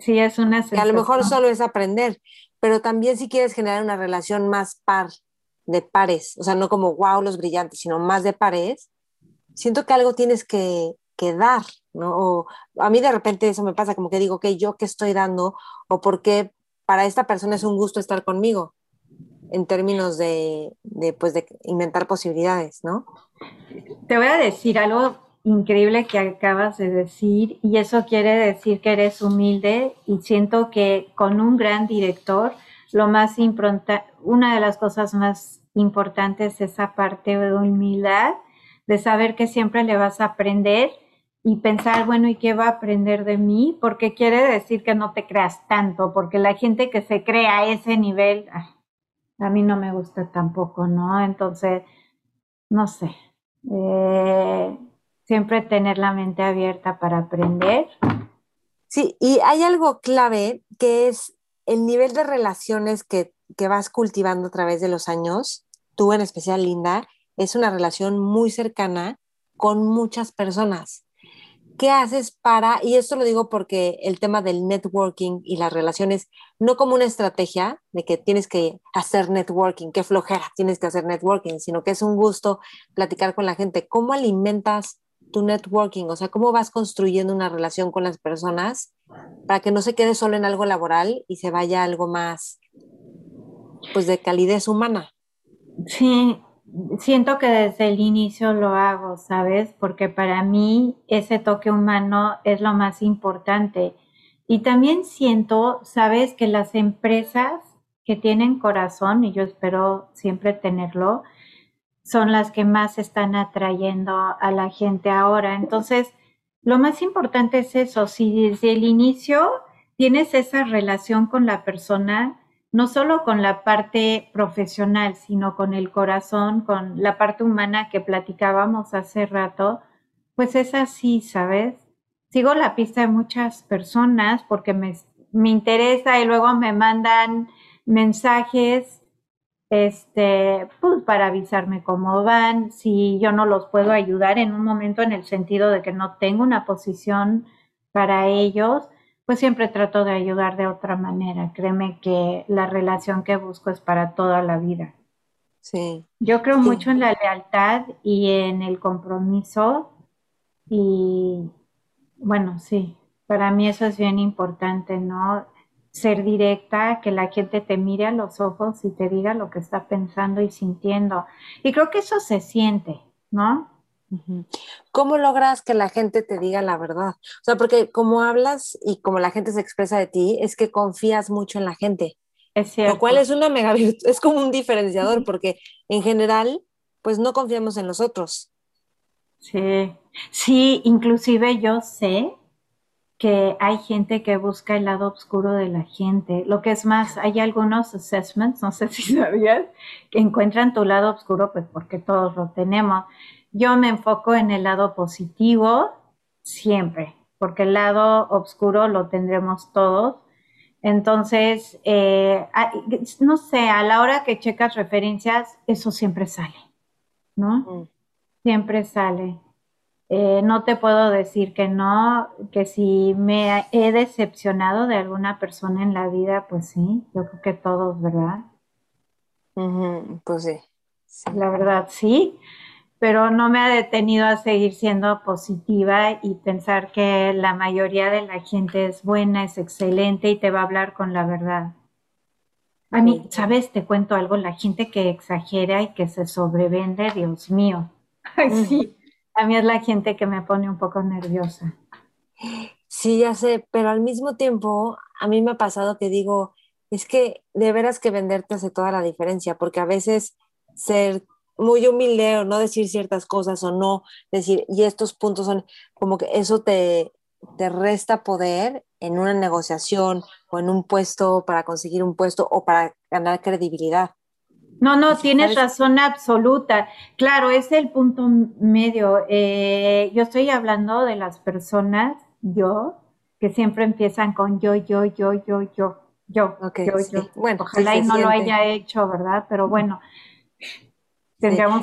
sí, es una sensación. a lo mejor solo es aprender, pero también si quieres generar una relación más par, de pares, o sea, no como wow los brillantes, sino más de pares, siento que algo tienes que, dar, ¿no? O a mí de repente eso me pasa, como que digo, que yo qué estoy dando, o porque para esta persona es un gusto estar conmigo, en términos de, de, pues, de inventar posibilidades, ¿no? Te voy a decir algo increíble que acabas de decir y eso quiere decir que eres humilde y siento que con un gran director lo más importante, una de las cosas más importantes es esa parte de humildad, de saber que siempre le vas a aprender y pensar, bueno, ¿y qué va a aprender de mí? Porque quiere decir que no te creas tanto, porque la gente que se crea a ese nivel, a mí no me gusta tampoco, ¿no? Entonces, no sé. Eh, siempre tener la mente abierta para aprender. Sí, y hay algo clave que es el nivel de relaciones que, que vas cultivando a través de los años, tú en especial, Linda, es una relación muy cercana con muchas personas. ¿Qué haces para, y esto lo digo porque el tema del networking y las relaciones, no como una estrategia de que tienes que hacer networking, qué flojera, tienes que hacer networking, sino que es un gusto platicar con la gente. ¿Cómo alimentas tu networking? O sea, ¿cómo vas construyendo una relación con las personas para que no se quede solo en algo laboral y se vaya a algo más, pues, de calidez humana? Sí, siento que desde el inicio lo hago, ¿sabes? Porque para mí ese toque humano es lo más importante. Y también siento, ¿sabes? Que las empresas que tienen corazón, y yo espero siempre tenerlo, son las que más están atrayendo a la gente ahora. Entonces, lo más importante es eso, si desde el inicio tienes esa relación con la persona, no solo con la parte profesional, sino con el corazón, con la parte humana que platicábamos hace rato, pues es así, ¿sabes? Sigo la pista de muchas personas porque me, me interesa y luego me mandan mensajes este, pues para avisarme cómo van, si yo no los puedo ayudar en un momento en el sentido de que no tengo una posición para ellos, pues siempre trato de ayudar de otra manera. Créeme que la relación que busco es para toda la vida. Sí. Yo creo mucho en la lealtad y en el compromiso y Bueno, sí, para mí eso es bien importante, ¿no? Ser directa, que la gente te mire a los ojos y te diga lo que está pensando y sintiendo. Y creo que eso se siente, ¿no? ¿Cómo logras que la gente te diga la verdad? O sea, porque como hablas y como la gente se expresa de ti, es que confías mucho en la gente. Es cierto. Lo cual es una mega es como un diferenciador, porque en general, pues no confiamos en los otros. Sí, sí, inclusive yo sé que hay gente que busca el lado oscuro de la gente. Lo que es más, hay algunos assessments, no sé si sabías, que encuentran tu lado oscuro, pues porque todos lo tenemos. Yo me enfoco en el lado positivo siempre, porque el lado oscuro lo tendremos todos. Entonces, eh, no sé, a la hora que checas referencias, eso siempre sale, ¿no? Mm. Siempre sale. Eh, no te puedo decir que no, que si me he decepcionado de alguna persona en la vida, pues sí, yo creo que todos, ¿verdad? pues sí. La verdad, sí pero no me ha detenido a seguir siendo positiva y pensar que la mayoría de la gente es buena, es excelente y te va a hablar con la verdad. A mí, ¿sabes? Te cuento algo, la gente que exagera y que se sobrevende, Dios mío. Ay, sí, a mí es la gente que me pone un poco nerviosa. Sí, ya sé, pero al mismo tiempo, a mí me ha pasado que digo, es que de veras que venderte hace toda la diferencia, porque a veces ser muy humilde o no decir ciertas cosas o no decir, y estos puntos son como que eso te, te resta poder en una negociación o en un puesto para conseguir un puesto o para ganar credibilidad. No, no, tienes razón absoluta. Claro, es el punto medio. Eh, yo estoy hablando de las personas, yo, que siempre empiezan con yo, yo, yo, yo, yo, yo, yo, yo. Bueno, Ojalá y no lo haya hecho, ¿verdad? Pero bueno,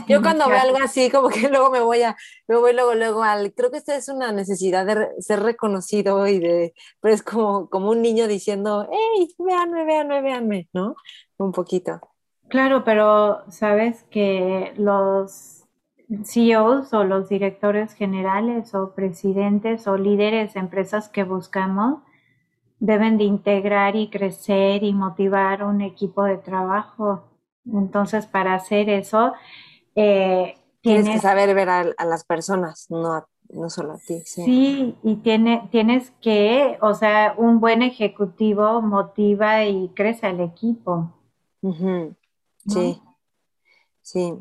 yo cuando veo algo así, como que luego me voy a, me voy luego, luego al, creo que esta es una necesidad de ser reconocido y de, pero es como, como un niño diciendo, hey, véanme, véanme, véanme, ¿no? Un poquito. Claro, pero sabes que los CEOs o los directores generales o presidentes o líderes de empresas que buscamos deben de integrar y crecer y motivar un equipo de trabajo entonces, para hacer eso, eh, tienes, que saber ver a, las personas, no, no solo a ti. Sí, y tiene, tienes que, o sea, un buen ejecutivo motiva y crece al equipo. Sí, sí.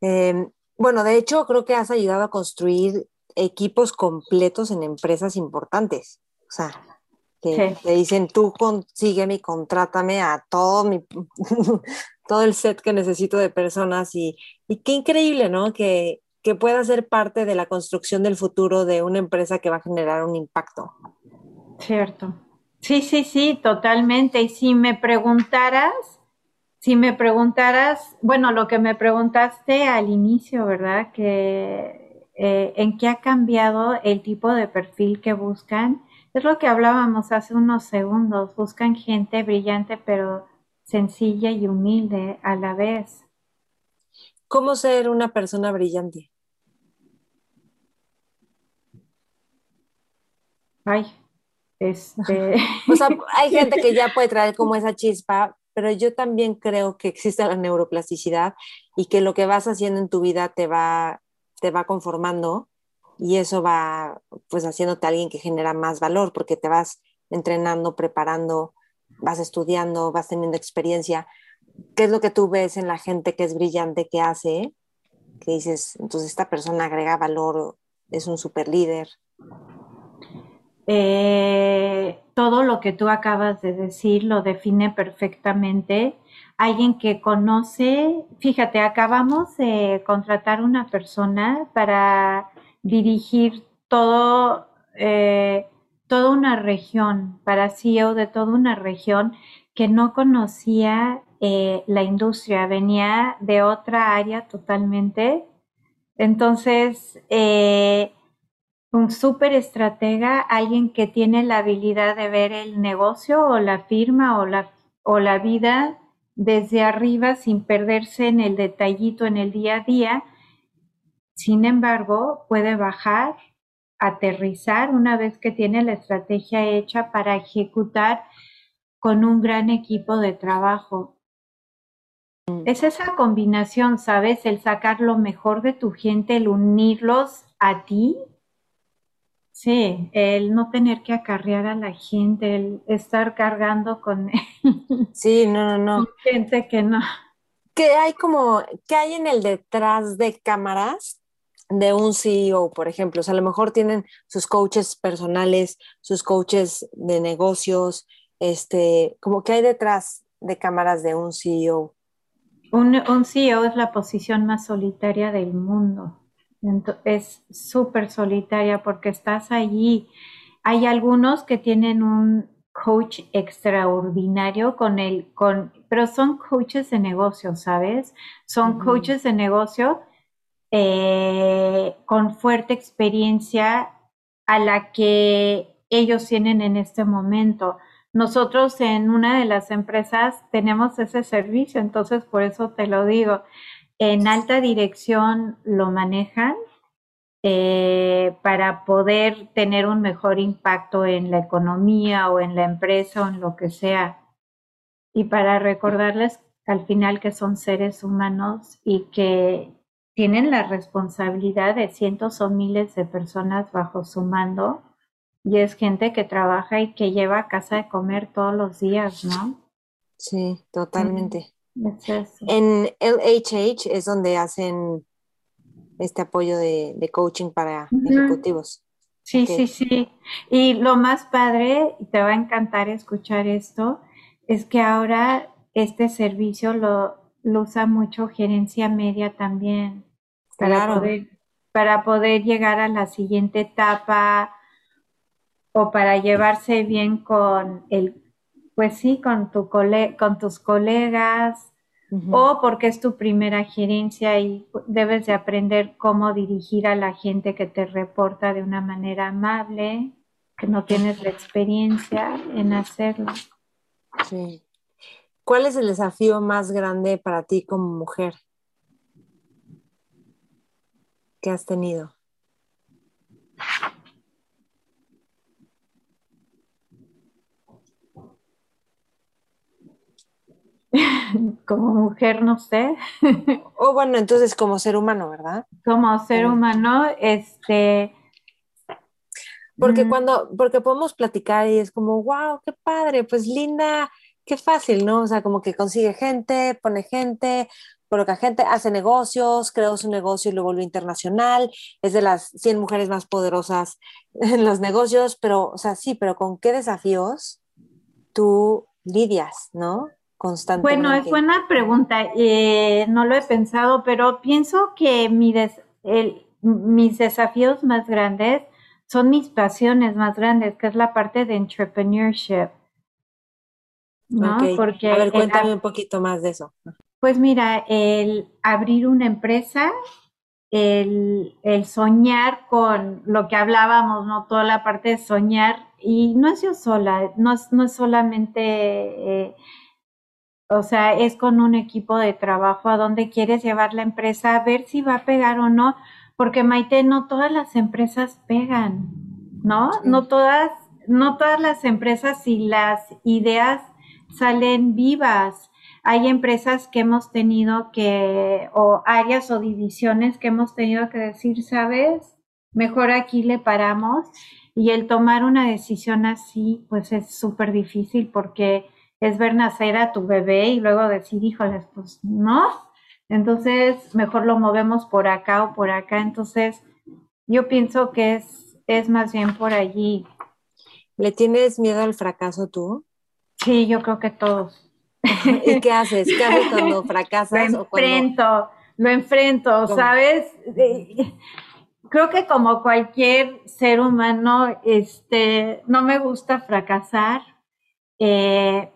Em, bueno, de hecho, creo que has ayudado a construir equipos completos en empresas importantes. O sea, que te dicen, tú consígueme y contrátame a todo, mi, todo el set que necesito de personas y, qué increíble, ¿no? Que, que pueda ser parte de la construcción del futuro de una empresa que va a generar un impacto. Cierto. Sí, sí, sí, totalmente. Y si me preguntaras, si me preguntaras, bueno, lo que me preguntaste al inicio, ¿verdad? Que eh, en qué ha cambiado el tipo de perfil que buscan es lo que hablábamos hace unos segundos. Buscan gente brillante, pero sencilla y humilde a la vez. ¿Cómo ser una persona brillante? Ay, este. o sea, hay gente que ya puede traer como esa chispa, pero yo también creo que existe la neuroplasticidad y que lo que vas haciendo en tu vida te va, te va conformando y eso va pues haciéndote alguien que genera más valor porque te vas entrenando, preparando, vas estudiando, vas teniendo experiencia. ¿Qué es lo que tú ves en la gente que es brillante, que hace? Que dices, entonces esta persona agrega valor, es un super líder. Eh, todo lo que tú acabas de decir lo define perfectamente. Alguien que conoce, fíjate, acabamos de contratar una persona para dirigir todo, eh, toda una región, para CEO de toda una región que no conocía eh, la industria, venía de otra área totalmente. Entonces, eh, un súper estratega, alguien que tiene la habilidad de ver el negocio o la firma o la, o la vida desde arriba sin perderse en el detallito en el día a día sin embargo, puede bajar aterrizar una vez que tiene la estrategia hecha para ejecutar con un gran equipo de trabajo. Mm. Es esa combinación, ¿sabes? El sacar lo mejor de tu gente, el unirlos a ti. Sí, el no tener que acarrear a la gente, el estar cargando con Sí, no, no, no. Gente que no. ¿Qué hay como, qué hay en el detrás de cámaras de un CEO, por ejemplo? O sea, a lo mejor tienen sus coaches personales, sus coaches de negocios, este, como que hay detrás de cámaras de un CEO. Un, un CEO es la posición más solitaria del mundo. es súper solitaria porque estás allí. Hay algunos que tienen un coach extraordinario con el, con, pero son coaches de negocio, ¿sabes? Son coaches de negocio eh, con fuerte experiencia a la que ellos tienen en este momento. Nosotros en una de las empresas tenemos ese servicio, entonces por eso te lo digo. En alta dirección lo manejan eh, para poder tener un mejor impacto en la economía o en la empresa o en lo que sea. Y para recordarles al final que son seres humanos y que tienen la responsabilidad de cientos o miles de personas bajo su mando y es gente que trabaja y que lleva a casa de comer todos los días, ¿no? Sí, totalmente. En LHH es donde hacen este apoyo de, coaching para ejecutivos. Sí, sí, sí. Y lo más padre, y te va a encantar escuchar esto, es que ahora este servicio lo, usa mucho gerencia media también para poder para poder llegar a la siguiente etapa o para llevarse bien con el, pues sí, con, tu cole, con tus colegas, o porque es tu primera gerencia y debes de aprender cómo dirigir a la gente que te reporta de una manera amable, que no tienes la experiencia en hacerlo. Sí. ¿Cuál es el desafío más grande para ti como mujer que has tenido? como mujer, no sé. O bueno, entonces como ser humano, ¿verdad? Como ser humano, este... Porque mm. cuando, porque podemos platicar y es como, wow, qué padre, pues linda, qué fácil, ¿no? O sea, como que consigue gente, pone gente, coloca gente, hace negocios, creó su negocio y lo volvió internacional, es de las 100 mujeres más poderosas en los negocios, pero, o sea, sí, pero ¿con qué desafíos tú lidias, ¿no? Bueno, es buena pregunta. Eh, no lo he pensado, pero pienso que mi mis desafíos más grandes son mis pasiones más grandes, que es la parte de entrepreneurship. ¿No? Porque a ver, cuéntame un poquito más de eso. Pues mira, el abrir una empresa, el, soñar con lo que hablábamos, ¿no? Toda la parte de soñar, y no es yo sola, no es, no es solamente eh, o sea, es con un equipo de trabajo a donde quieres llevar la empresa, a ver si va a pegar o no, porque Maite, no todas las empresas pegan, ¿no? No todas, no todas las empresas y las ideas salen vivas. Hay empresas que hemos tenido que, o áreas o divisiones que hemos tenido que decir, ¿sabes? Mejor aquí le paramos. Y el tomar una decisión así, pues es súper difícil porque es ver nacer a tu bebé y luego decir, híjoles, pues no. Entonces, mejor lo movemos por acá o por acá. Entonces, yo pienso que es, es más bien por allí. ¿Le tienes miedo al fracaso tú? Sí, yo creo que todos. ¿Y qué haces? ¿Qué haces cuando fracasas? Lo enfrento, lo enfrento, ¿sabes? Creo que como cualquier ser humano, este, no me gusta fracasar. Eh,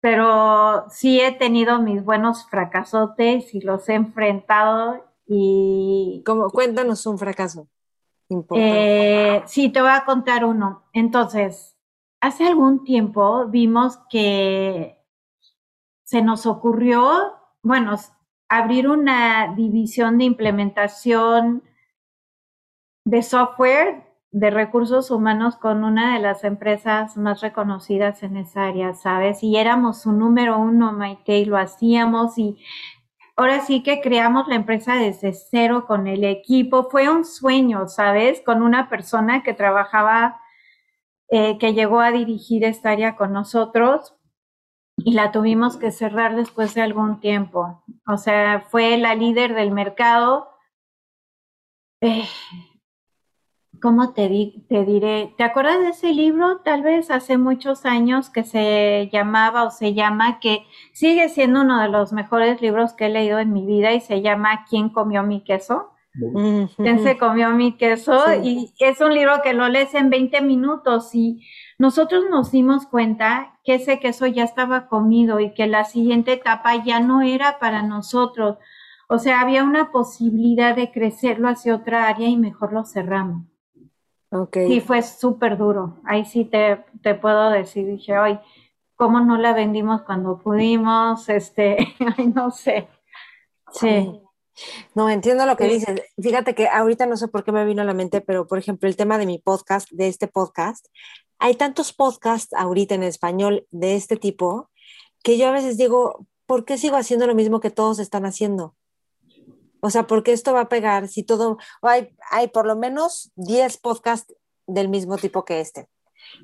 pero sí he tenido mis buenos fracasotes y los he enfrentado y... Como, cuéntanos un fracaso. Eh, sí, te voy a contar uno. Entonces, hace algún tiempo vimos que se nos ocurrió, bueno, abrir una división de implementación de software de recursos humanos con una de las empresas más reconocidas en esa área, ¿sabes? Y éramos un número uno, Maite, y lo hacíamos y ahora sí que creamos la empresa desde cero con el equipo. Fue un sueño, ¿sabes? Con una persona que trabajaba, eh, que llegó a dirigir esta área con nosotros y la tuvimos que cerrar después de algún tiempo. O sea, fue la líder del mercado. Eh, ¿Cómo te, te diré? ¿Te acuerdas de ese libro, tal vez hace muchos años, que se llamaba o se llama, que sigue siendo uno de los mejores libros que he leído en mi vida y se llama ¿Quién comió mi queso? ¿Quién se comió mi queso? Y es un libro que lo lees en 20 minutos y nosotros nos dimos cuenta que ese queso ya estaba comido y que la siguiente etapa ya no era para nosotros. O sea, había una posibilidad de crecerlo hacia otra área y mejor lo cerramos. Okay. Sí, fue súper duro. Ahí sí te, te puedo decir, dije, ay, ¿cómo no la vendimos cuando pudimos? Este, ay, no sé. Sí. No, entiendo lo que dices. Fíjate que ahorita no sé por qué me vino a la mente, pero por ejemplo, el tema de mi podcast, de este podcast, hay tantos podcasts ahorita en español de este tipo que yo a veces digo, ¿por qué sigo haciendo lo mismo que todos están haciendo? O sea, porque esto va a pegar si todo, hay, hay por lo menos 10 podcasts del mismo tipo que este.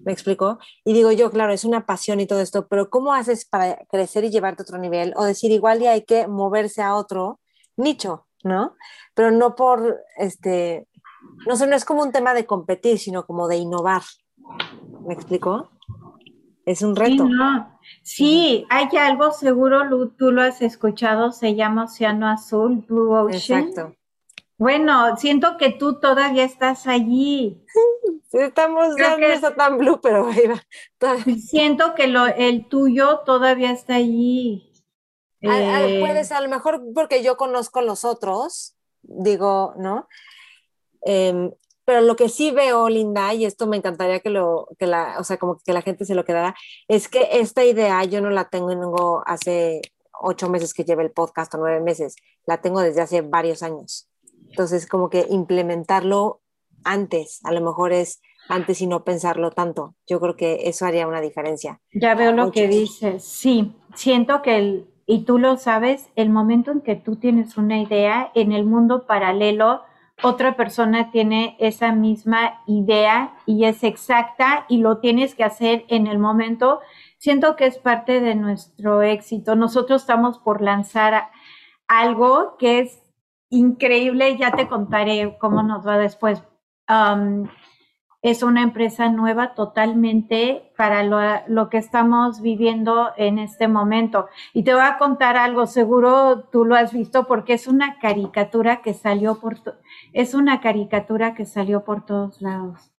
¿Me explico? Y digo yo, claro, es una pasión y todo esto, pero ¿cómo haces para crecer y llevarte a otro nivel? O decir, igual y hay que moverse a otro nicho, ¿no? Pero no por, este, no sé, no es como un tema de competir, sino como de innovar. ¿Me explico? Es un reto. Sí, hay algo seguro, tú lo has escuchado, se llama Océano Azul, Blue Ocean. Exacto. Bueno, siento que tú todavía estás allí. Estamos, no está tan blue, pero ahí va. Siento que lo, el tuyo todavía está allí. Eh, puede ser, a lo mejor porque yo conozco los otros, digo, ¿no? Em, pero lo que sí veo, Linda, y esto me encantaría que lo, que la, o sea, como que la gente se lo quedara, es que esta idea yo no la tengo hace ocho meses que lleve el podcast o nueve meses, la tengo desde hace varios años. Entonces, como que implementarlo antes, a lo mejor es antes y no pensarlo tanto. Yo creo que eso haría una diferencia. Ya veo lo que dices. Sí, siento que el, y tú lo sabes, el momento en que tú tienes una idea en el mundo paralelo, otra persona tiene esa misma idea y es exacta y lo tienes que hacer en el momento, siento que es parte de nuestro éxito. Nosotros estamos por lanzar algo que es increíble, ya te contaré cómo nos va después. Um, es una empresa nueva totalmente para lo, que estamos viviendo en este momento. Y te voy a contar algo, seguro tú lo has visto porque es una caricatura que salió por, es una caricatura que salió por todos lados.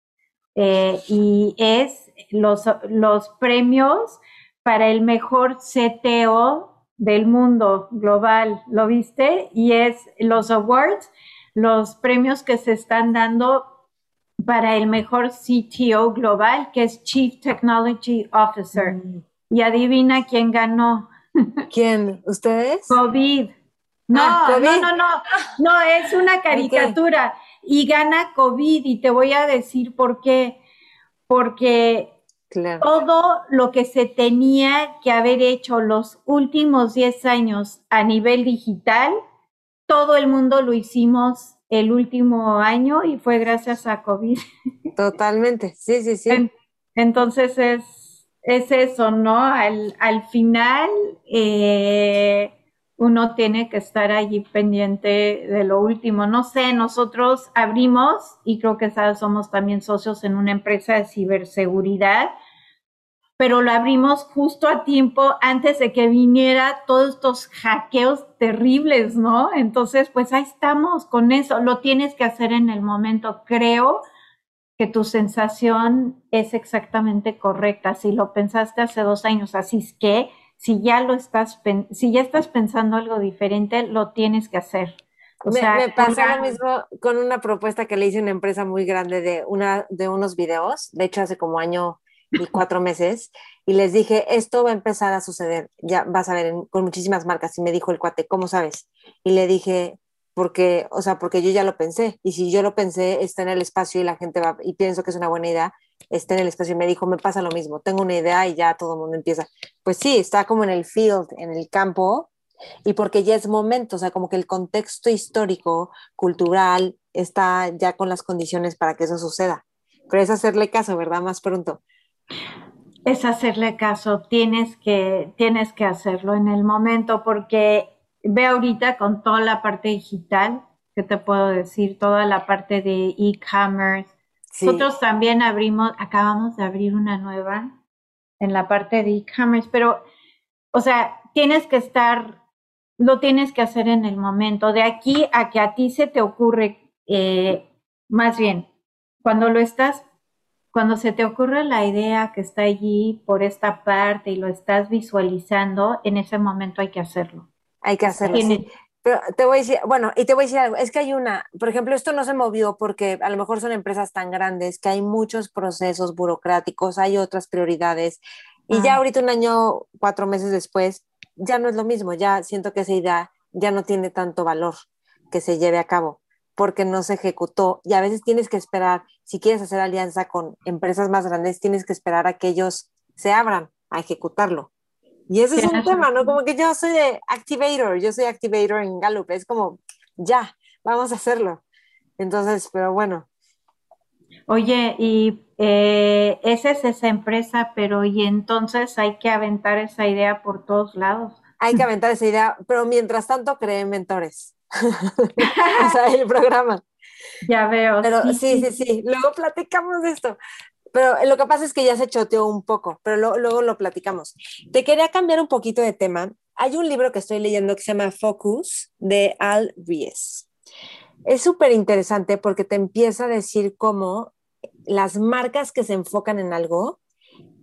Eh, y es los, los premios para el mejor CTO del mundo global, ¿lo viste? Y es los awards, los premios que se están dando para el mejor CTO global, que es Chief Technology Officer. Mm. Y adivina quién ganó. ¿Quién? ¿Ustedes? COVID. No, ah, no, no, no, no, es una caricatura y gana COVID y te voy a decir por qué. Porque todo lo que se tenía que haber hecho los últimos 10 años a nivel digital, todo el mundo lo hicimos el último año y fue gracias a COVID. Totalmente, sí, sí, sí. entonces es, es eso, ¿no? Al, al final eh, uno tiene que estar allí pendiente de lo último. No sé, nosotros abrimos y creo que somos también socios en una empresa de ciberseguridad pero lo abrimos justo a tiempo antes de que viniera todos estos hackeos terribles, ¿no? Entonces, pues ahí estamos con eso. Lo tienes que hacer en el momento. Creo que tu sensación es exactamente correcta. Si lo pensaste hace dos años, así es que si ya lo estás, si ya estás pensando algo diferente, lo tienes que hacer. O me, sea, me pasó lo mismo con una propuesta que le hice a una empresa muy grande de, una, de unos videos, de hecho hace como año y cuatro meses y les dije, esto va a empezar a suceder, ya vas a ver con muchísimas marcas. Y me dijo el cuate, ¿cómo sabes? Y le dije, porque, o sea, porque yo ya lo pensé. Y si yo lo pensé, está en el espacio y la gente va, y pienso que es una buena idea, está en el espacio y me dijo, me pasa lo mismo, tengo una idea y ya todo el mundo empieza. Pues sí, está como en el field, en el campo, y porque ya es momento, o sea, como que el contexto histórico, cultural, está ya con las condiciones para que eso suceda. Pero es hacerle caso, ¿verdad? Más pronto. Es hacerle caso, tienes que, tienes que hacerlo en el momento porque ve ahorita con toda la parte digital, que te puedo decir, toda la parte de e-commerce. Nosotros también abrimos, acabamos de abrir una nueva en la parte de e-commerce, pero, o sea, tienes que estar, lo tienes que hacer en el momento. De aquí a que a ti se te ocurre, eh, más bien, cuando lo estás, cuando se te ocurre la idea que está allí por esta parte y lo estás visualizando, en ese momento hay que hacerlo. Hay que hacerlo. Sí. Pero te voy a decir, bueno, y te voy a decir algo, es que hay una, por ejemplo, esto no se movió porque a lo mejor son empresas tan grandes que hay muchos procesos burocráticos, hay otras prioridades, y ya ah. ahorita un año, cuatro meses después, ya no es lo mismo, ya siento que esa idea ya no tiene tanto valor que se lleve a cabo porque no se ejecutó y a veces tienes que esperar, si quieres hacer alianza con empresas más grandes, tienes que esperar a que ellos se abran a ejecutarlo. Y ese es un tema, ¿no? Como que yo soy de activator, yo soy activator en Gallup, es como, ya, vamos a hacerlo. Entonces, pero bueno. Oye, y eh, esa es esa empresa, pero y entonces hay que aventar esa idea por todos lados. Hay que aventar esa idea, pero mientras tanto creen mentores. o sea, el programa. Ya veo. Pero sí, sí, sí. Luego platicamos de esto. Pero lo que pasa es que ya se choteó un poco, pero luego lo platicamos. Te quería cambiar un poquito de tema. Hay un libro que estoy leyendo que se llama Focus de Al Ries. Es súper interesante porque te empieza a decir cómo las marcas que se enfocan en algo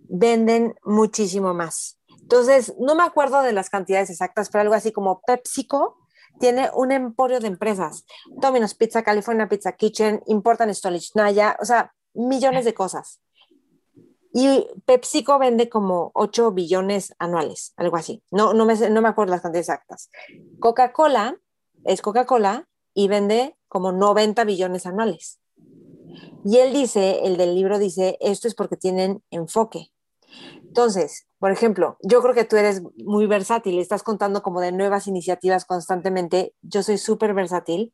venden muchísimo más. Entonces, no me acuerdo de las cantidades exactas, pero algo así como PepsiCo tiene un emporio de empresas. Domino's Pizza, California Pizza Kitchen, Important Storage Naya, o sea, millones de cosas. Y PepsiCo vende como 8 billones anuales, algo así. No, no, me, no me acuerdo las cantidades exactas. Coca-Cola es Coca-Cola y vende como 90 billones anuales. Y él dice, el del libro dice, esto es porque tienen enfoque. Entonces, por ejemplo, yo creo que tú eres muy versátil, estás contando como de nuevas iniciativas constantemente. Yo soy súper versátil.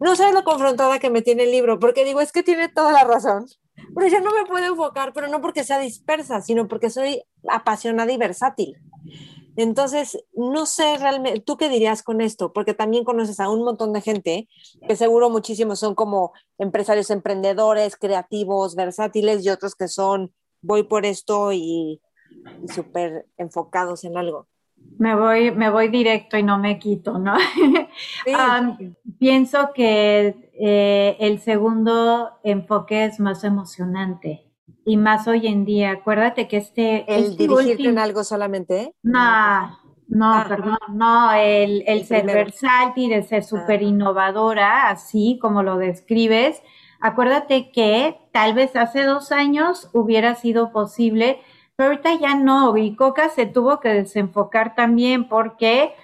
No sabes lo confrontada que me tiene el libro, porque digo, es que tiene toda la razón. Pero yo no me puedo enfocar, pero no porque sea dispersa, sino porque soy apasionada y versátil. Entonces, no sé realmente, ¿tú qué dirías con esto? Porque también conoces a un montón de gente que seguro muchísimos son como empresarios emprendedores, creativos, versátiles y otros que son voy por esto y, súper enfocados en algo. Me voy, me voy directo y no me quito, ¿no? pienso que eh, el segundo enfoque es más emocionante y más hoy en día. Acuérdate que este... ¿El este dirigirte en algo solamente? No, no, ah. perdón, no, el, el, ser versátil, el ser súper innovadora, así como lo describes. Acuérdate que tal vez hace dos años hubiera sido posible, pero ahorita ya no, y Coca se tuvo que desenfocar también porque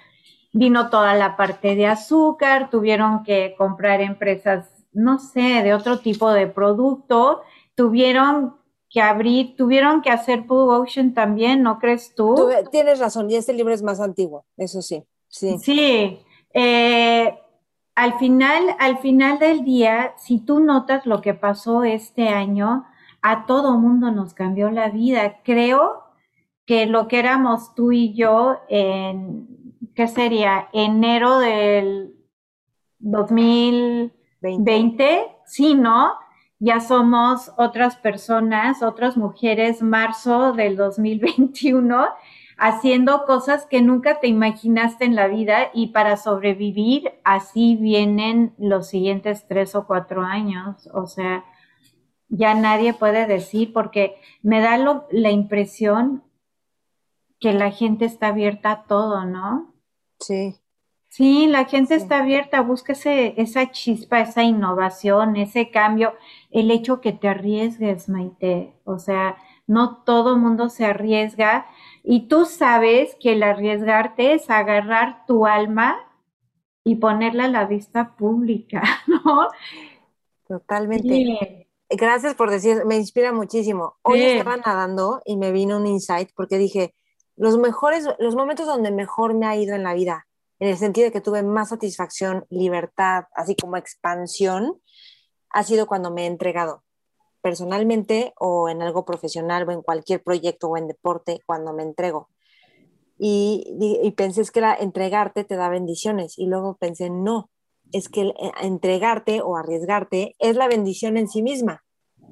vino toda la parte de azúcar, tuvieron que comprar empresas, no sé, de otro tipo de producto, tuvieron que abrir, tuvieron que hacer Blue Ocean también, ¿no crees tú? tienes razón, y este libro es más antiguo, eso sí, sí. Sí, eh, al final, al final del día, si tú notas lo que pasó este año, a todo mundo nos cambió la vida. Creo que lo que éramos tú y yo en, ¿qué sería? Enero del 2020, sí, ¿no? Ya somos otras personas, otras mujeres, marzo del 2021 haciendo cosas que nunca te imaginaste en la vida y para sobrevivir así vienen los siguientes tres o cuatro años. O sea, ya nadie puede decir porque me da la impresión que la gente está abierta a todo, ¿no? Sí. Sí, la gente está abierta, búsquese esa chispa, esa innovación, ese cambio, el hecho que te arriesgues, Maite. O sea, no todo mundo se arriesga y tú sabes que el arriesgarte es agarrar tu alma y ponerla a la vista pública, ¿no? Totalmente. Gracias por decir, me inspira muchísimo. Hoy estaba nadando y me vino un insight porque dije, los mejores, los momentos donde mejor me ha ido en la vida, en el sentido de que tuve más satisfacción, libertad, así como expansión, ha sido cuando me he entregado personalmente o en algo profesional o en cualquier proyecto o en deporte, cuando me entrego. Y, pensé es que la, entregarte te da bendiciones y luego pensé, no, es que eh, entregarte o arriesgarte es la bendición en sí misma.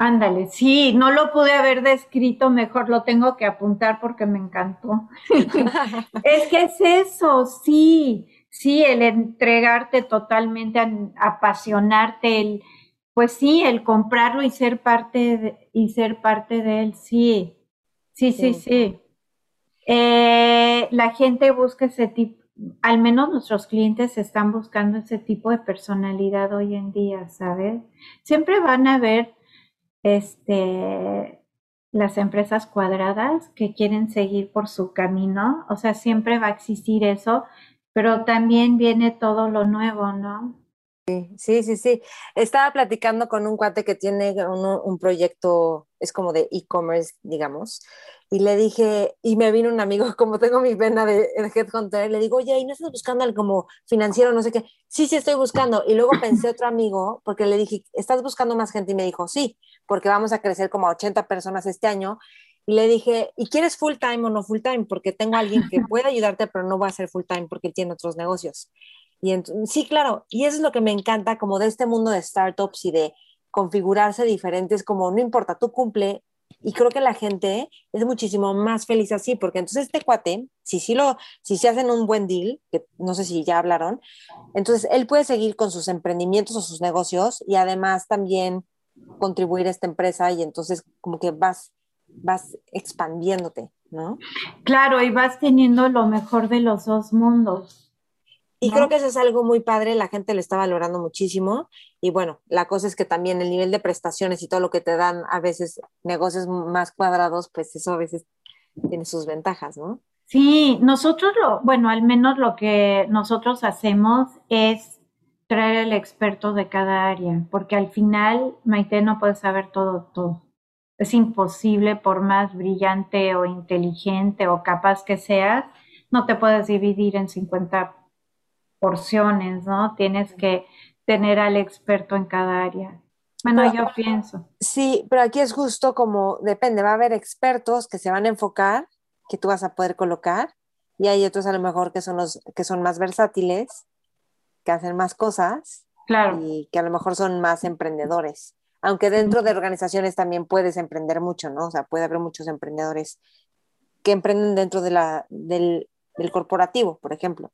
Ándale, sí, no lo pude haber descrito mejor, lo tengo que apuntar porque me encantó. es que es eso, sí, sí, el entregarte totalmente, apasionarte, el, pues sí, el comprarlo y ser parte de, y ser parte de él, sí, sí, sí, sí. Eh, la gente busca ese tipo, al menos nuestros clientes están buscando ese tipo de personalidad hoy en día, ¿sabes? Siempre van a ver este, las empresas cuadradas que quieren seguir por su camino, o sea, siempre va a existir eso, pero también viene todo lo nuevo, ¿no? Sí, sí, sí. Estaba platicando con un cuate que tiene un, proyecto, es como de e-commerce, digamos, y le dije, y me vino un amigo, como tengo mi pena de, de Headhunter, le digo, oye, ¿y no estás buscando algo como financiero, no sé qué? Sí, sí, estoy buscando. Y luego pensé otro amigo, porque le dije, ¿estás buscando más gente? Y me dijo, sí, porque vamos a crecer como a 80 personas este año. Y le dije, ¿y quieres full time o no full time? Porque tengo a alguien que puede ayudarte, pero no va a ser full time porque tiene otros negocios. Y sí, claro, y eso es lo que me encanta como de este mundo de startups y de configurarse diferentes, como no importa, tú cumple. Y creo que la gente es muchísimo más feliz así, porque entonces este cuate, si sí lo, si se hacen un buen deal, que no sé si ya hablaron, entonces él puede seguir con sus emprendimientos o sus negocios y además también contribuir a esta empresa y entonces como que vas, vas expandiéndote, ¿no? Claro, y vas teniendo lo mejor de los dos mundos. Y creo que eso es algo muy padre, la gente le está valorando muchísimo. Y bueno, la cosa es que también el nivel de prestaciones y todo lo que te dan a veces negocios más cuadrados, pues eso a veces tiene sus ventajas, ¿no? Sí, nosotros lo, bueno, al menos lo que nosotros hacemos es traer el experto de cada área, porque al final, Maite, no puede saber todo, todo. Es imposible, por más brillante o inteligente o capaz que seas, no te puedes dividir en 50 porciones, ¿no? Tienes que tener al experto en cada área. Bueno, yo pienso. Sí, pero aquí es justo como depende, va a haber expertos que se van a enfocar, que tú vas a poder colocar, y hay otros a lo mejor que son los que son más versátiles, que hacen más cosas, claro. y que a lo mejor son más emprendedores. Aunque dentro de organizaciones también puedes emprender mucho, ¿no? O sea, puede haber muchos emprendedores que emprenden dentro de la, del, del corporativo, por ejemplo.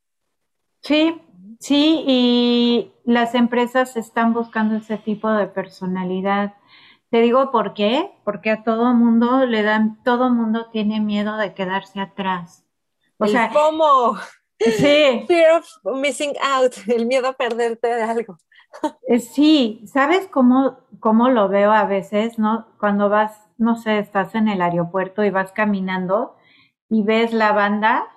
Sí, sí, y las empresas están buscando ese tipo de personalidad. Te digo por qué, porque a todo mundo le dan, todo mundo tiene miedo de quedarse atrás. O el sea, ¿cómo? Sí. Fear of missing out, el miedo a perderte de algo. Eh, sí, ¿sabes cómo, cómo lo veo a veces, no? Cuando vas, no sé, estás en el aeropuerto y vas caminando y ves la banda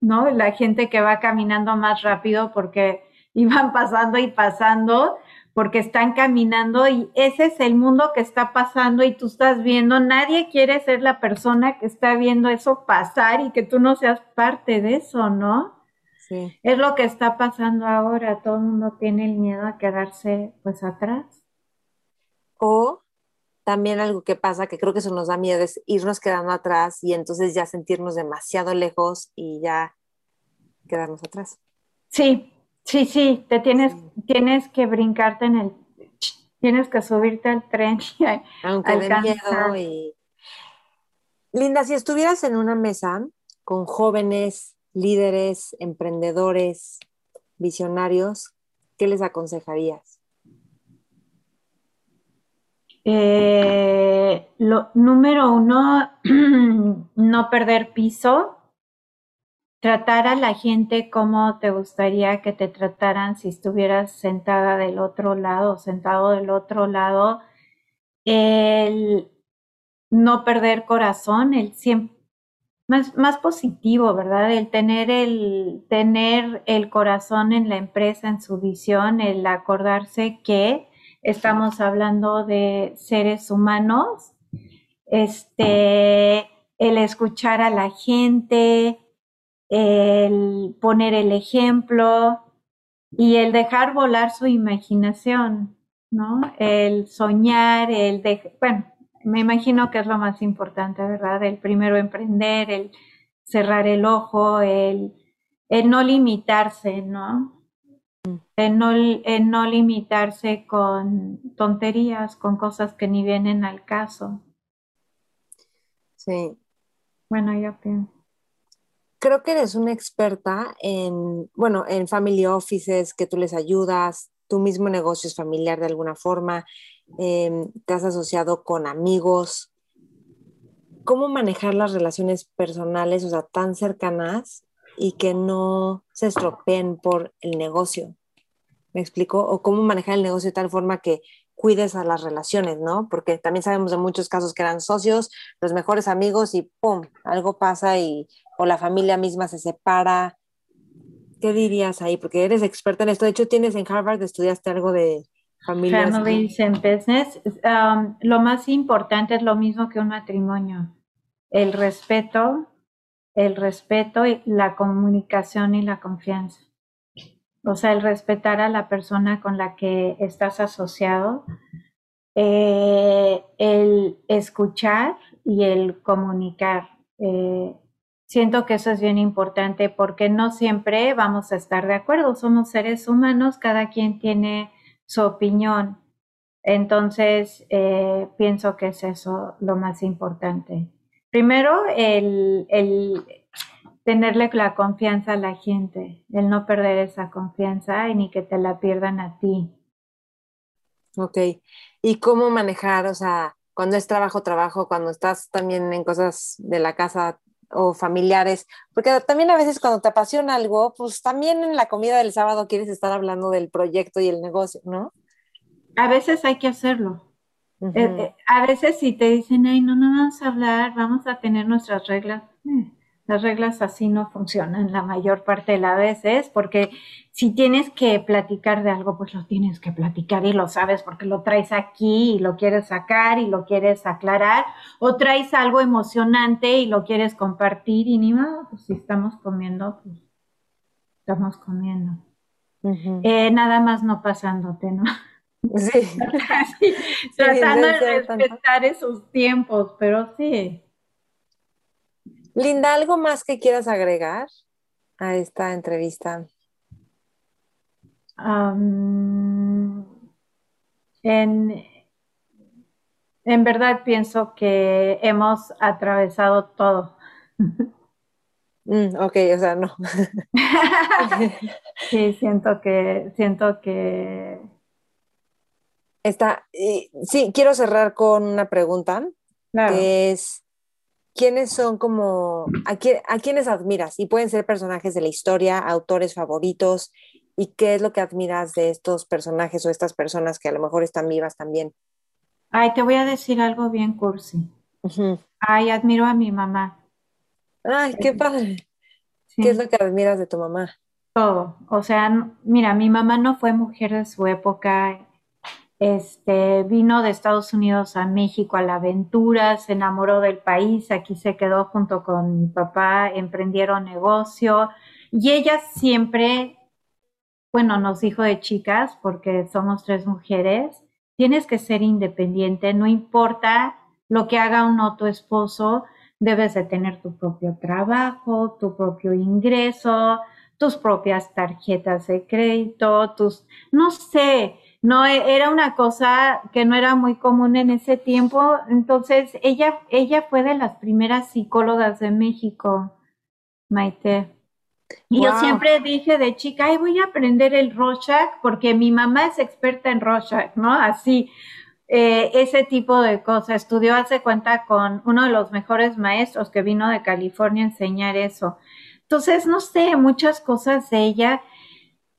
¿no? La gente que va caminando más rápido porque iban pasando y pasando, porque están caminando y ese es el mundo que está pasando y tú estás viendo, nadie quiere ser la persona que está viendo eso pasar y que tú no seas parte de eso, ¿no? Sí. Es lo que está pasando ahora, todo el mundo tiene el miedo a quedarse pues atrás. O también algo que pasa, que creo que eso nos da miedo, es irnos quedando atrás y entonces ya sentirnos demasiado lejos y ya quedarnos atrás. Sí, sí, sí, te tienes, tienes que brincarte en el, tienes que subirte al tren. Y Aunque de miedo y... Linda, si estuvieras en una mesa con jóvenes, líderes, emprendedores, visionarios, ¿qué les aconsejarías? Eh, lo, número uno, no perder piso, tratar a la gente como te gustaría que te trataran si estuvieras sentada del otro lado, sentado del otro lado, el no perder corazón, el siempre, más, más positivo, ¿verdad? El tener el, tener el corazón en la empresa, en su visión, el acordarse que estamos hablando de seres humanos, este, el escuchar a la gente, el poner el ejemplo y el dejar volar su imaginación, ¿no? El soñar, el bueno, me imagino que es lo más importante, ¿verdad? El primero emprender, el cerrar el ojo, el, el no limitarse, ¿no? El no, el no limitarse con tonterías, con cosas que ni vienen al caso. Sí. Bueno, yo pienso. Creo que eres una experta en, bueno, en family offices, que tú les ayudas, tu mismo negocio es familiar de alguna forma, em, te has asociado con amigos. ¿Cómo manejar las relaciones personales, o sea, tan cercanas y que no se estropeen por el negocio? ¿Me explico? O cómo manejar el negocio de tal forma que cuides a las relaciones, ¿no? Porque también sabemos de muchos casos que eran socios, los mejores amigos y ¡pum! Algo pasa y o la familia misma se separa ¿Qué dirías ahí? Porque eres experta en esto. De hecho, tienes en Harvard, estudiaste algo de familias. Families and business. Um, lo más importante es lo mismo que un matrimonio. El respeto, el respeto, y la comunicación y la confianza. O sea, el respetar a la persona con la que estás asociado, eh, el escuchar y el comunicar. Eh, Siento que eso es bien importante porque no siempre vamos a estar de acuerdo. Somos seres humanos, cada quien tiene su opinión. Entonces, eh, pienso que es eso lo más importante. Primero, el, el tenerle la confianza a la gente, el no perder esa confianza y ni que te la pierdan a ti. Ok. ¿Y cómo manejar, o sea, cuando es trabajo, trabajo, cuando estás también en cosas de la casa, o familiares, porque también a veces cuando te apasiona algo, pues también en la comida del sábado quieres estar hablando del proyecto y el negocio, ¿no? A veces hay que hacerlo. Eh, eh, a veces si te dicen, ay, no, no vamos a hablar, vamos a tener nuestras reglas. Eh, las reglas así no funcionan la mayor parte de las veces, porque si tienes que platicar de algo, pues lo tienes que platicar y lo sabes porque lo traes aquí y lo quieres sacar y lo quieres aclarar, o traes algo emocionante y lo quieres compartir y ni más, pues si estamos comiendo, pues estamos comiendo. Eh, nada más no pasándote, ¿no? Sí. tratando de respetar esos tiempos, pero sí. Linda, ¿algo más que quieras agregar a esta entrevista? en, verdad pienso que hemos atravesado todo. Mm, ok, o sea, no. sí, siento que, siento que. Está, sí, quiero cerrar con una pregunta, que es, ¿quiénes son como, a, a quiénes admiras? Y pueden ser personajes de la historia, autores favoritos, ¿y qué es lo que admiras de estos personajes o estas personas que a lo mejor están vivas también? Ay, te voy a decir algo bien cursi. Ay, admiro a mi mamá. Ay, qué padre. ¿Qué es lo que admiras de tu mamá? Todo. O sea, mira, mi mamá no fue mujer de su época, este, vino de Estados Unidos a México a la aventura, se enamoró del país, aquí se quedó junto con mi papá, emprendieron negocio y ella siempre, bueno, nos dijo de chicas, porque somos tres mujeres, tienes que ser independiente, no importa lo que haga un otro esposo, debes de tener tu propio trabajo, tu propio ingreso, tus propias tarjetas de crédito, tus, no sé, no e, era una cosa que no era muy común en ese tiempo. Entonces, ella, ella fue de las primeras psicólogas de México, Maite. Y yo siempre dije de chica, ay, voy a aprender el Rorschach porque mi mamá es experta en Rorschach, ¿no? Así, eh, ese tipo de cosas. Estudió hace cuenta con uno de los mejores maestros que vino de California a enseñar eso. Entonces, no sé, muchas cosas de ella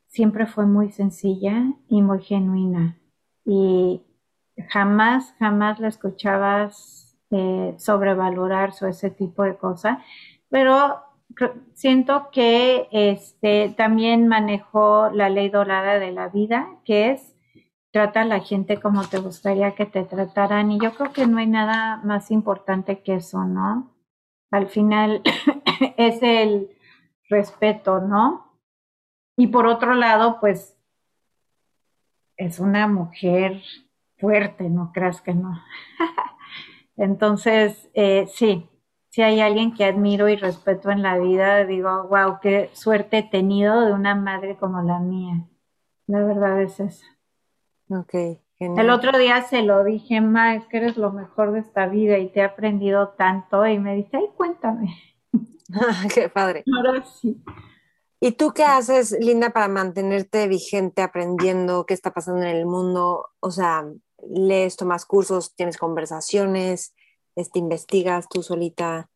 siempre fue muy sencilla y muy genuina. Y jamás, jamás la escuchabas eh, sobrevalorar o ese tipo de cosas. pero siento que este también manejó la ley dorada de la vida, que es trata a la gente como te gustaría que te trataran y yo creo que no hay nada más importante que eso, ¿no? Al final es el respeto, ¿no? Y por otro lado, pues es una mujer fuerte, no creas que no. Entonces, eh, sí, si hay alguien que admiro y respeto en la vida, digo, wow, qué suerte he tenido de una madre como la mía. La verdad es esa. Ok, genial. El otro día se lo dije, Ma, es que eres lo mejor de esta vida y te he aprendido tanto. Y me dice, ay, cuéntame. qué padre. Ahora sí. ¿Y tú qué haces, Linda, para mantenerte vigente aprendiendo qué está pasando en el mundo? O sea, lees, tomas cursos, tienes conversaciones, este, investigas tú solita.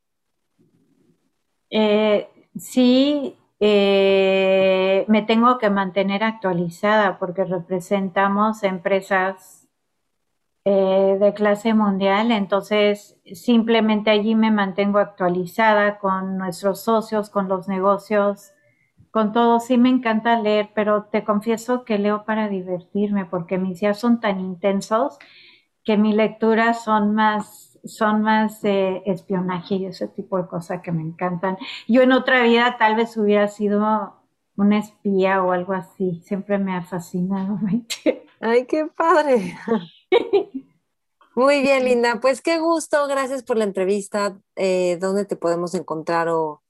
Eh, sí, eh, me tengo que mantener actualizada porque representamos empresas eh, de clase mundial, entonces simplemente allí me mantengo actualizada con nuestros socios, con los negocios con todo, sí me encanta leer, pero te confieso que leo para divertirme, porque mis días son tan intensos que mis lecturas son más, son más eh, espionaje y ese tipo de cosas que me encantan. Yo en otra vida tal vez hubiera sido una espía o algo así. Siempre me ha fascinado. Ay, qué padre. Muy bien, Linda. Pues qué gusto. Gracias por la entrevista. Eh, ¿Dónde te podemos encontrar o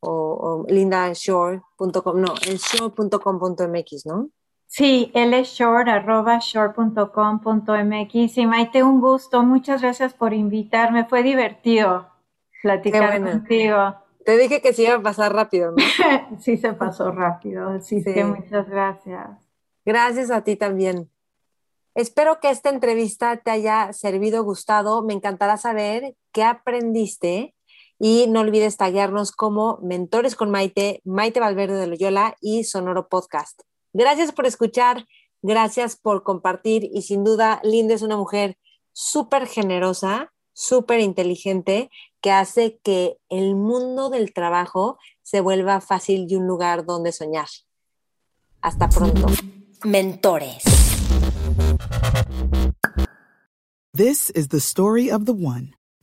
o, lindashore.com, no, es shore.com.mx, ¿no? Sí, él es shore, arroba shore.com.mx. Y Maite, un gusto. Muchas gracias por invitarme. Fue divertido platicar contigo. Te dije que se iba a pasar rápido, ¿no? sí, se pasó rápido. Así que muchas gracias. Gracias a ti también. Espero que esta entrevista te haya servido, gustado. Me encantará saber qué aprendiste y no olvides taguearnos como Mentores con Maite, Maite Valverde de Loyola y Sonoro Podcast. Gracias por escuchar, gracias por compartir y sin duda Linda es una mujer súper generosa, súper inteligente, que hace que el mundo del trabajo se vuelva fácil y un lugar donde soñar. Hasta pronto. Mentores. This is the story of the one.